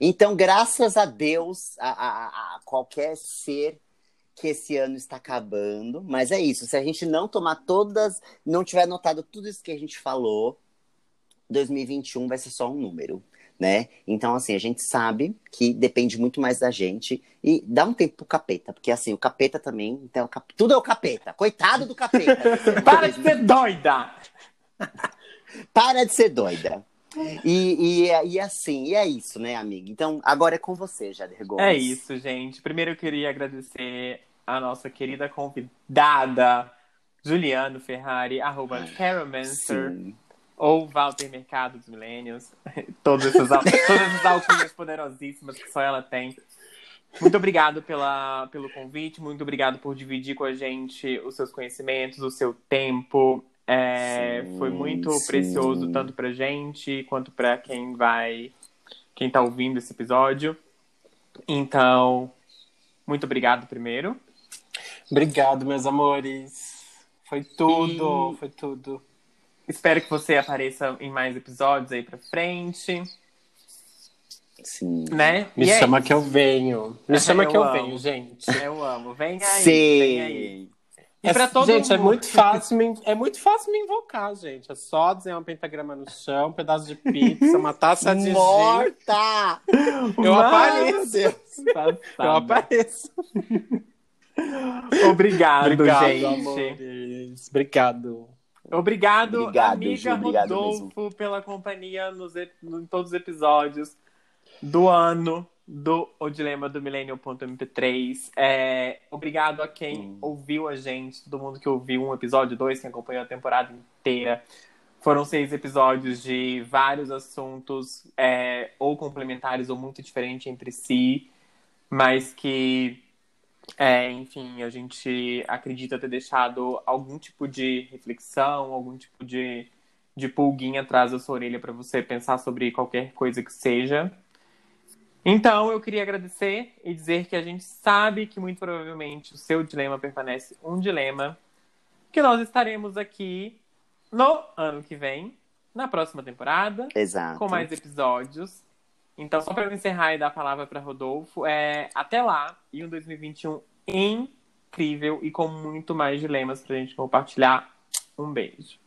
Então, graças a Deus, a, a, a, qualquer ser que esse ano está acabando. Mas é isso, se a gente não tomar todas, não tiver anotado tudo isso que a gente falou, 2021 vai ser só um número, né? Então, assim, a gente sabe que depende muito mais da gente e dá um tempo pro capeta, porque assim, o capeta também, então, cap... tudo é o capeta. Coitado do capeta. Para de ser doida! Para de ser doida. E, e, e assim, e é isso, né, amiga? Então, agora é com você, Jader Gomes. É isso, gente. Primeiro eu queria agradecer a nossa querida convidada, Juliano Ferrari, arroba Caromancer. ou Walter Mercado dos Milênios. Todas essas, todas essas alcunhas poderosíssimas que só ela tem. Muito obrigado pela, pelo convite, muito obrigado por dividir com a gente os seus conhecimentos, o seu tempo. É, sim, foi muito sim. precioso tanto pra gente quanto para quem vai, quem tá ouvindo esse episódio. Então, muito obrigado primeiro. Obrigado, meus amores. Foi tudo, e... foi tudo. Espero que você apareça em mais episódios aí pra frente. Sim. Né? Me e é chama é que eu venho. Me chama eu que eu amo. venho, gente. Eu amo. Vem aí. Sim. Vem aí. E todo gente, é mundo. é muito fácil me, é muito fácil me invocar, gente. É só desenhar um pentagrama no chão, um pedaço de pizza, uma taça de Morta! Eu apareço. Eu apareço. Obrigado, obrigado gente. Amores. Obrigado. Obrigado, obrigado amiga Ju, obrigado Rodolfo, mesmo. pela companhia nos, em todos os episódios do ano do O Dilema do Millennium.mp3. É, obrigado a quem hum. ouviu a gente, todo mundo que ouviu um episódio, dois, quem acompanhou a temporada inteira. Foram seis episódios de vários assuntos, é, ou complementares ou muito diferentes entre si, mas que é, enfim, a gente acredita ter deixado algum tipo de reflexão, algum tipo de, de pulguinha atrás da sua orelha para você pensar sobre qualquer coisa que seja. Então, eu queria agradecer e dizer que a gente sabe que muito provavelmente o seu dilema permanece um dilema, que nós estaremos aqui no ano que vem, na próxima temporada, Exato. com mais episódios. Então, só para encerrar e dar a palavra para Rodolfo, é até lá e um 2021 incrível e com muito mais dilemas para a gente compartilhar. Um beijo.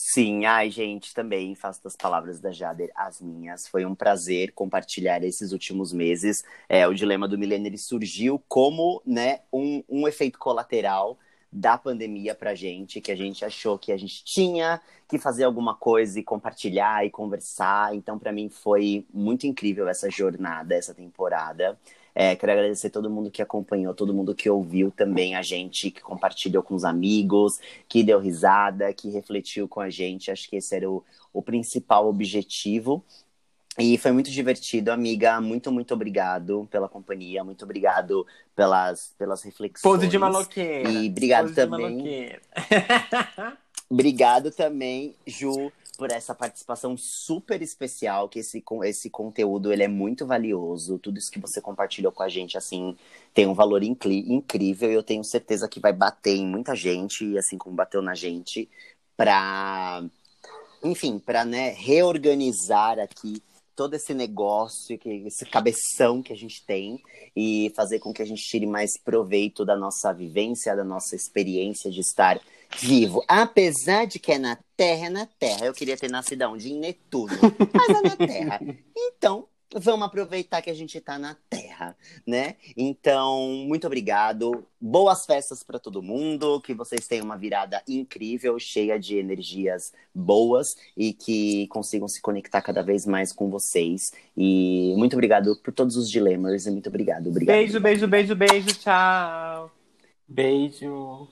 Sim, ai, gente, também faço das palavras da Jader as minhas. Foi um prazer compartilhar esses últimos meses. É, o Dilema do Milênio surgiu como né, um, um efeito colateral da pandemia pra gente, que a gente achou que a gente tinha que fazer alguma coisa e compartilhar e conversar. Então, para mim, foi muito incrível essa jornada, essa temporada. É, quero agradecer todo mundo que acompanhou, todo mundo que ouviu também a gente, que compartilhou com os amigos, que deu risada, que refletiu com a gente. Acho que esse era o, o principal objetivo. E foi muito divertido, amiga. Muito, muito obrigado pela companhia. Muito obrigado pelas, pelas reflexões. Pose de maloqueira. E obrigado Pose também. obrigado também, Ju, por essa participação super especial, que esse, esse conteúdo ele é muito valioso. Tudo isso que você compartilhou com a gente, assim, tem um valor incrível. E eu tenho certeza que vai bater em muita gente, assim como bateu na gente, para enfim, para né, reorganizar aqui todo esse negócio, que, esse cabeção que a gente tem e fazer com que a gente tire mais proveito da nossa vivência, da nossa experiência de estar vivo. Apesar de que é na Terra, é na Terra. Eu queria ter nascido onde? Em Netuno. Mas é na Terra. Então, vamos aproveitar que a gente está na Terra, né? Então, muito obrigado. Boas festas para todo mundo, que vocês tenham uma virada incrível, cheia de energias boas e que consigam se conectar cada vez mais com vocês. E muito obrigado por todos os dilemas e muito obrigado. obrigado beijo, beijo, beijo, beijo. Tchau. Beijo.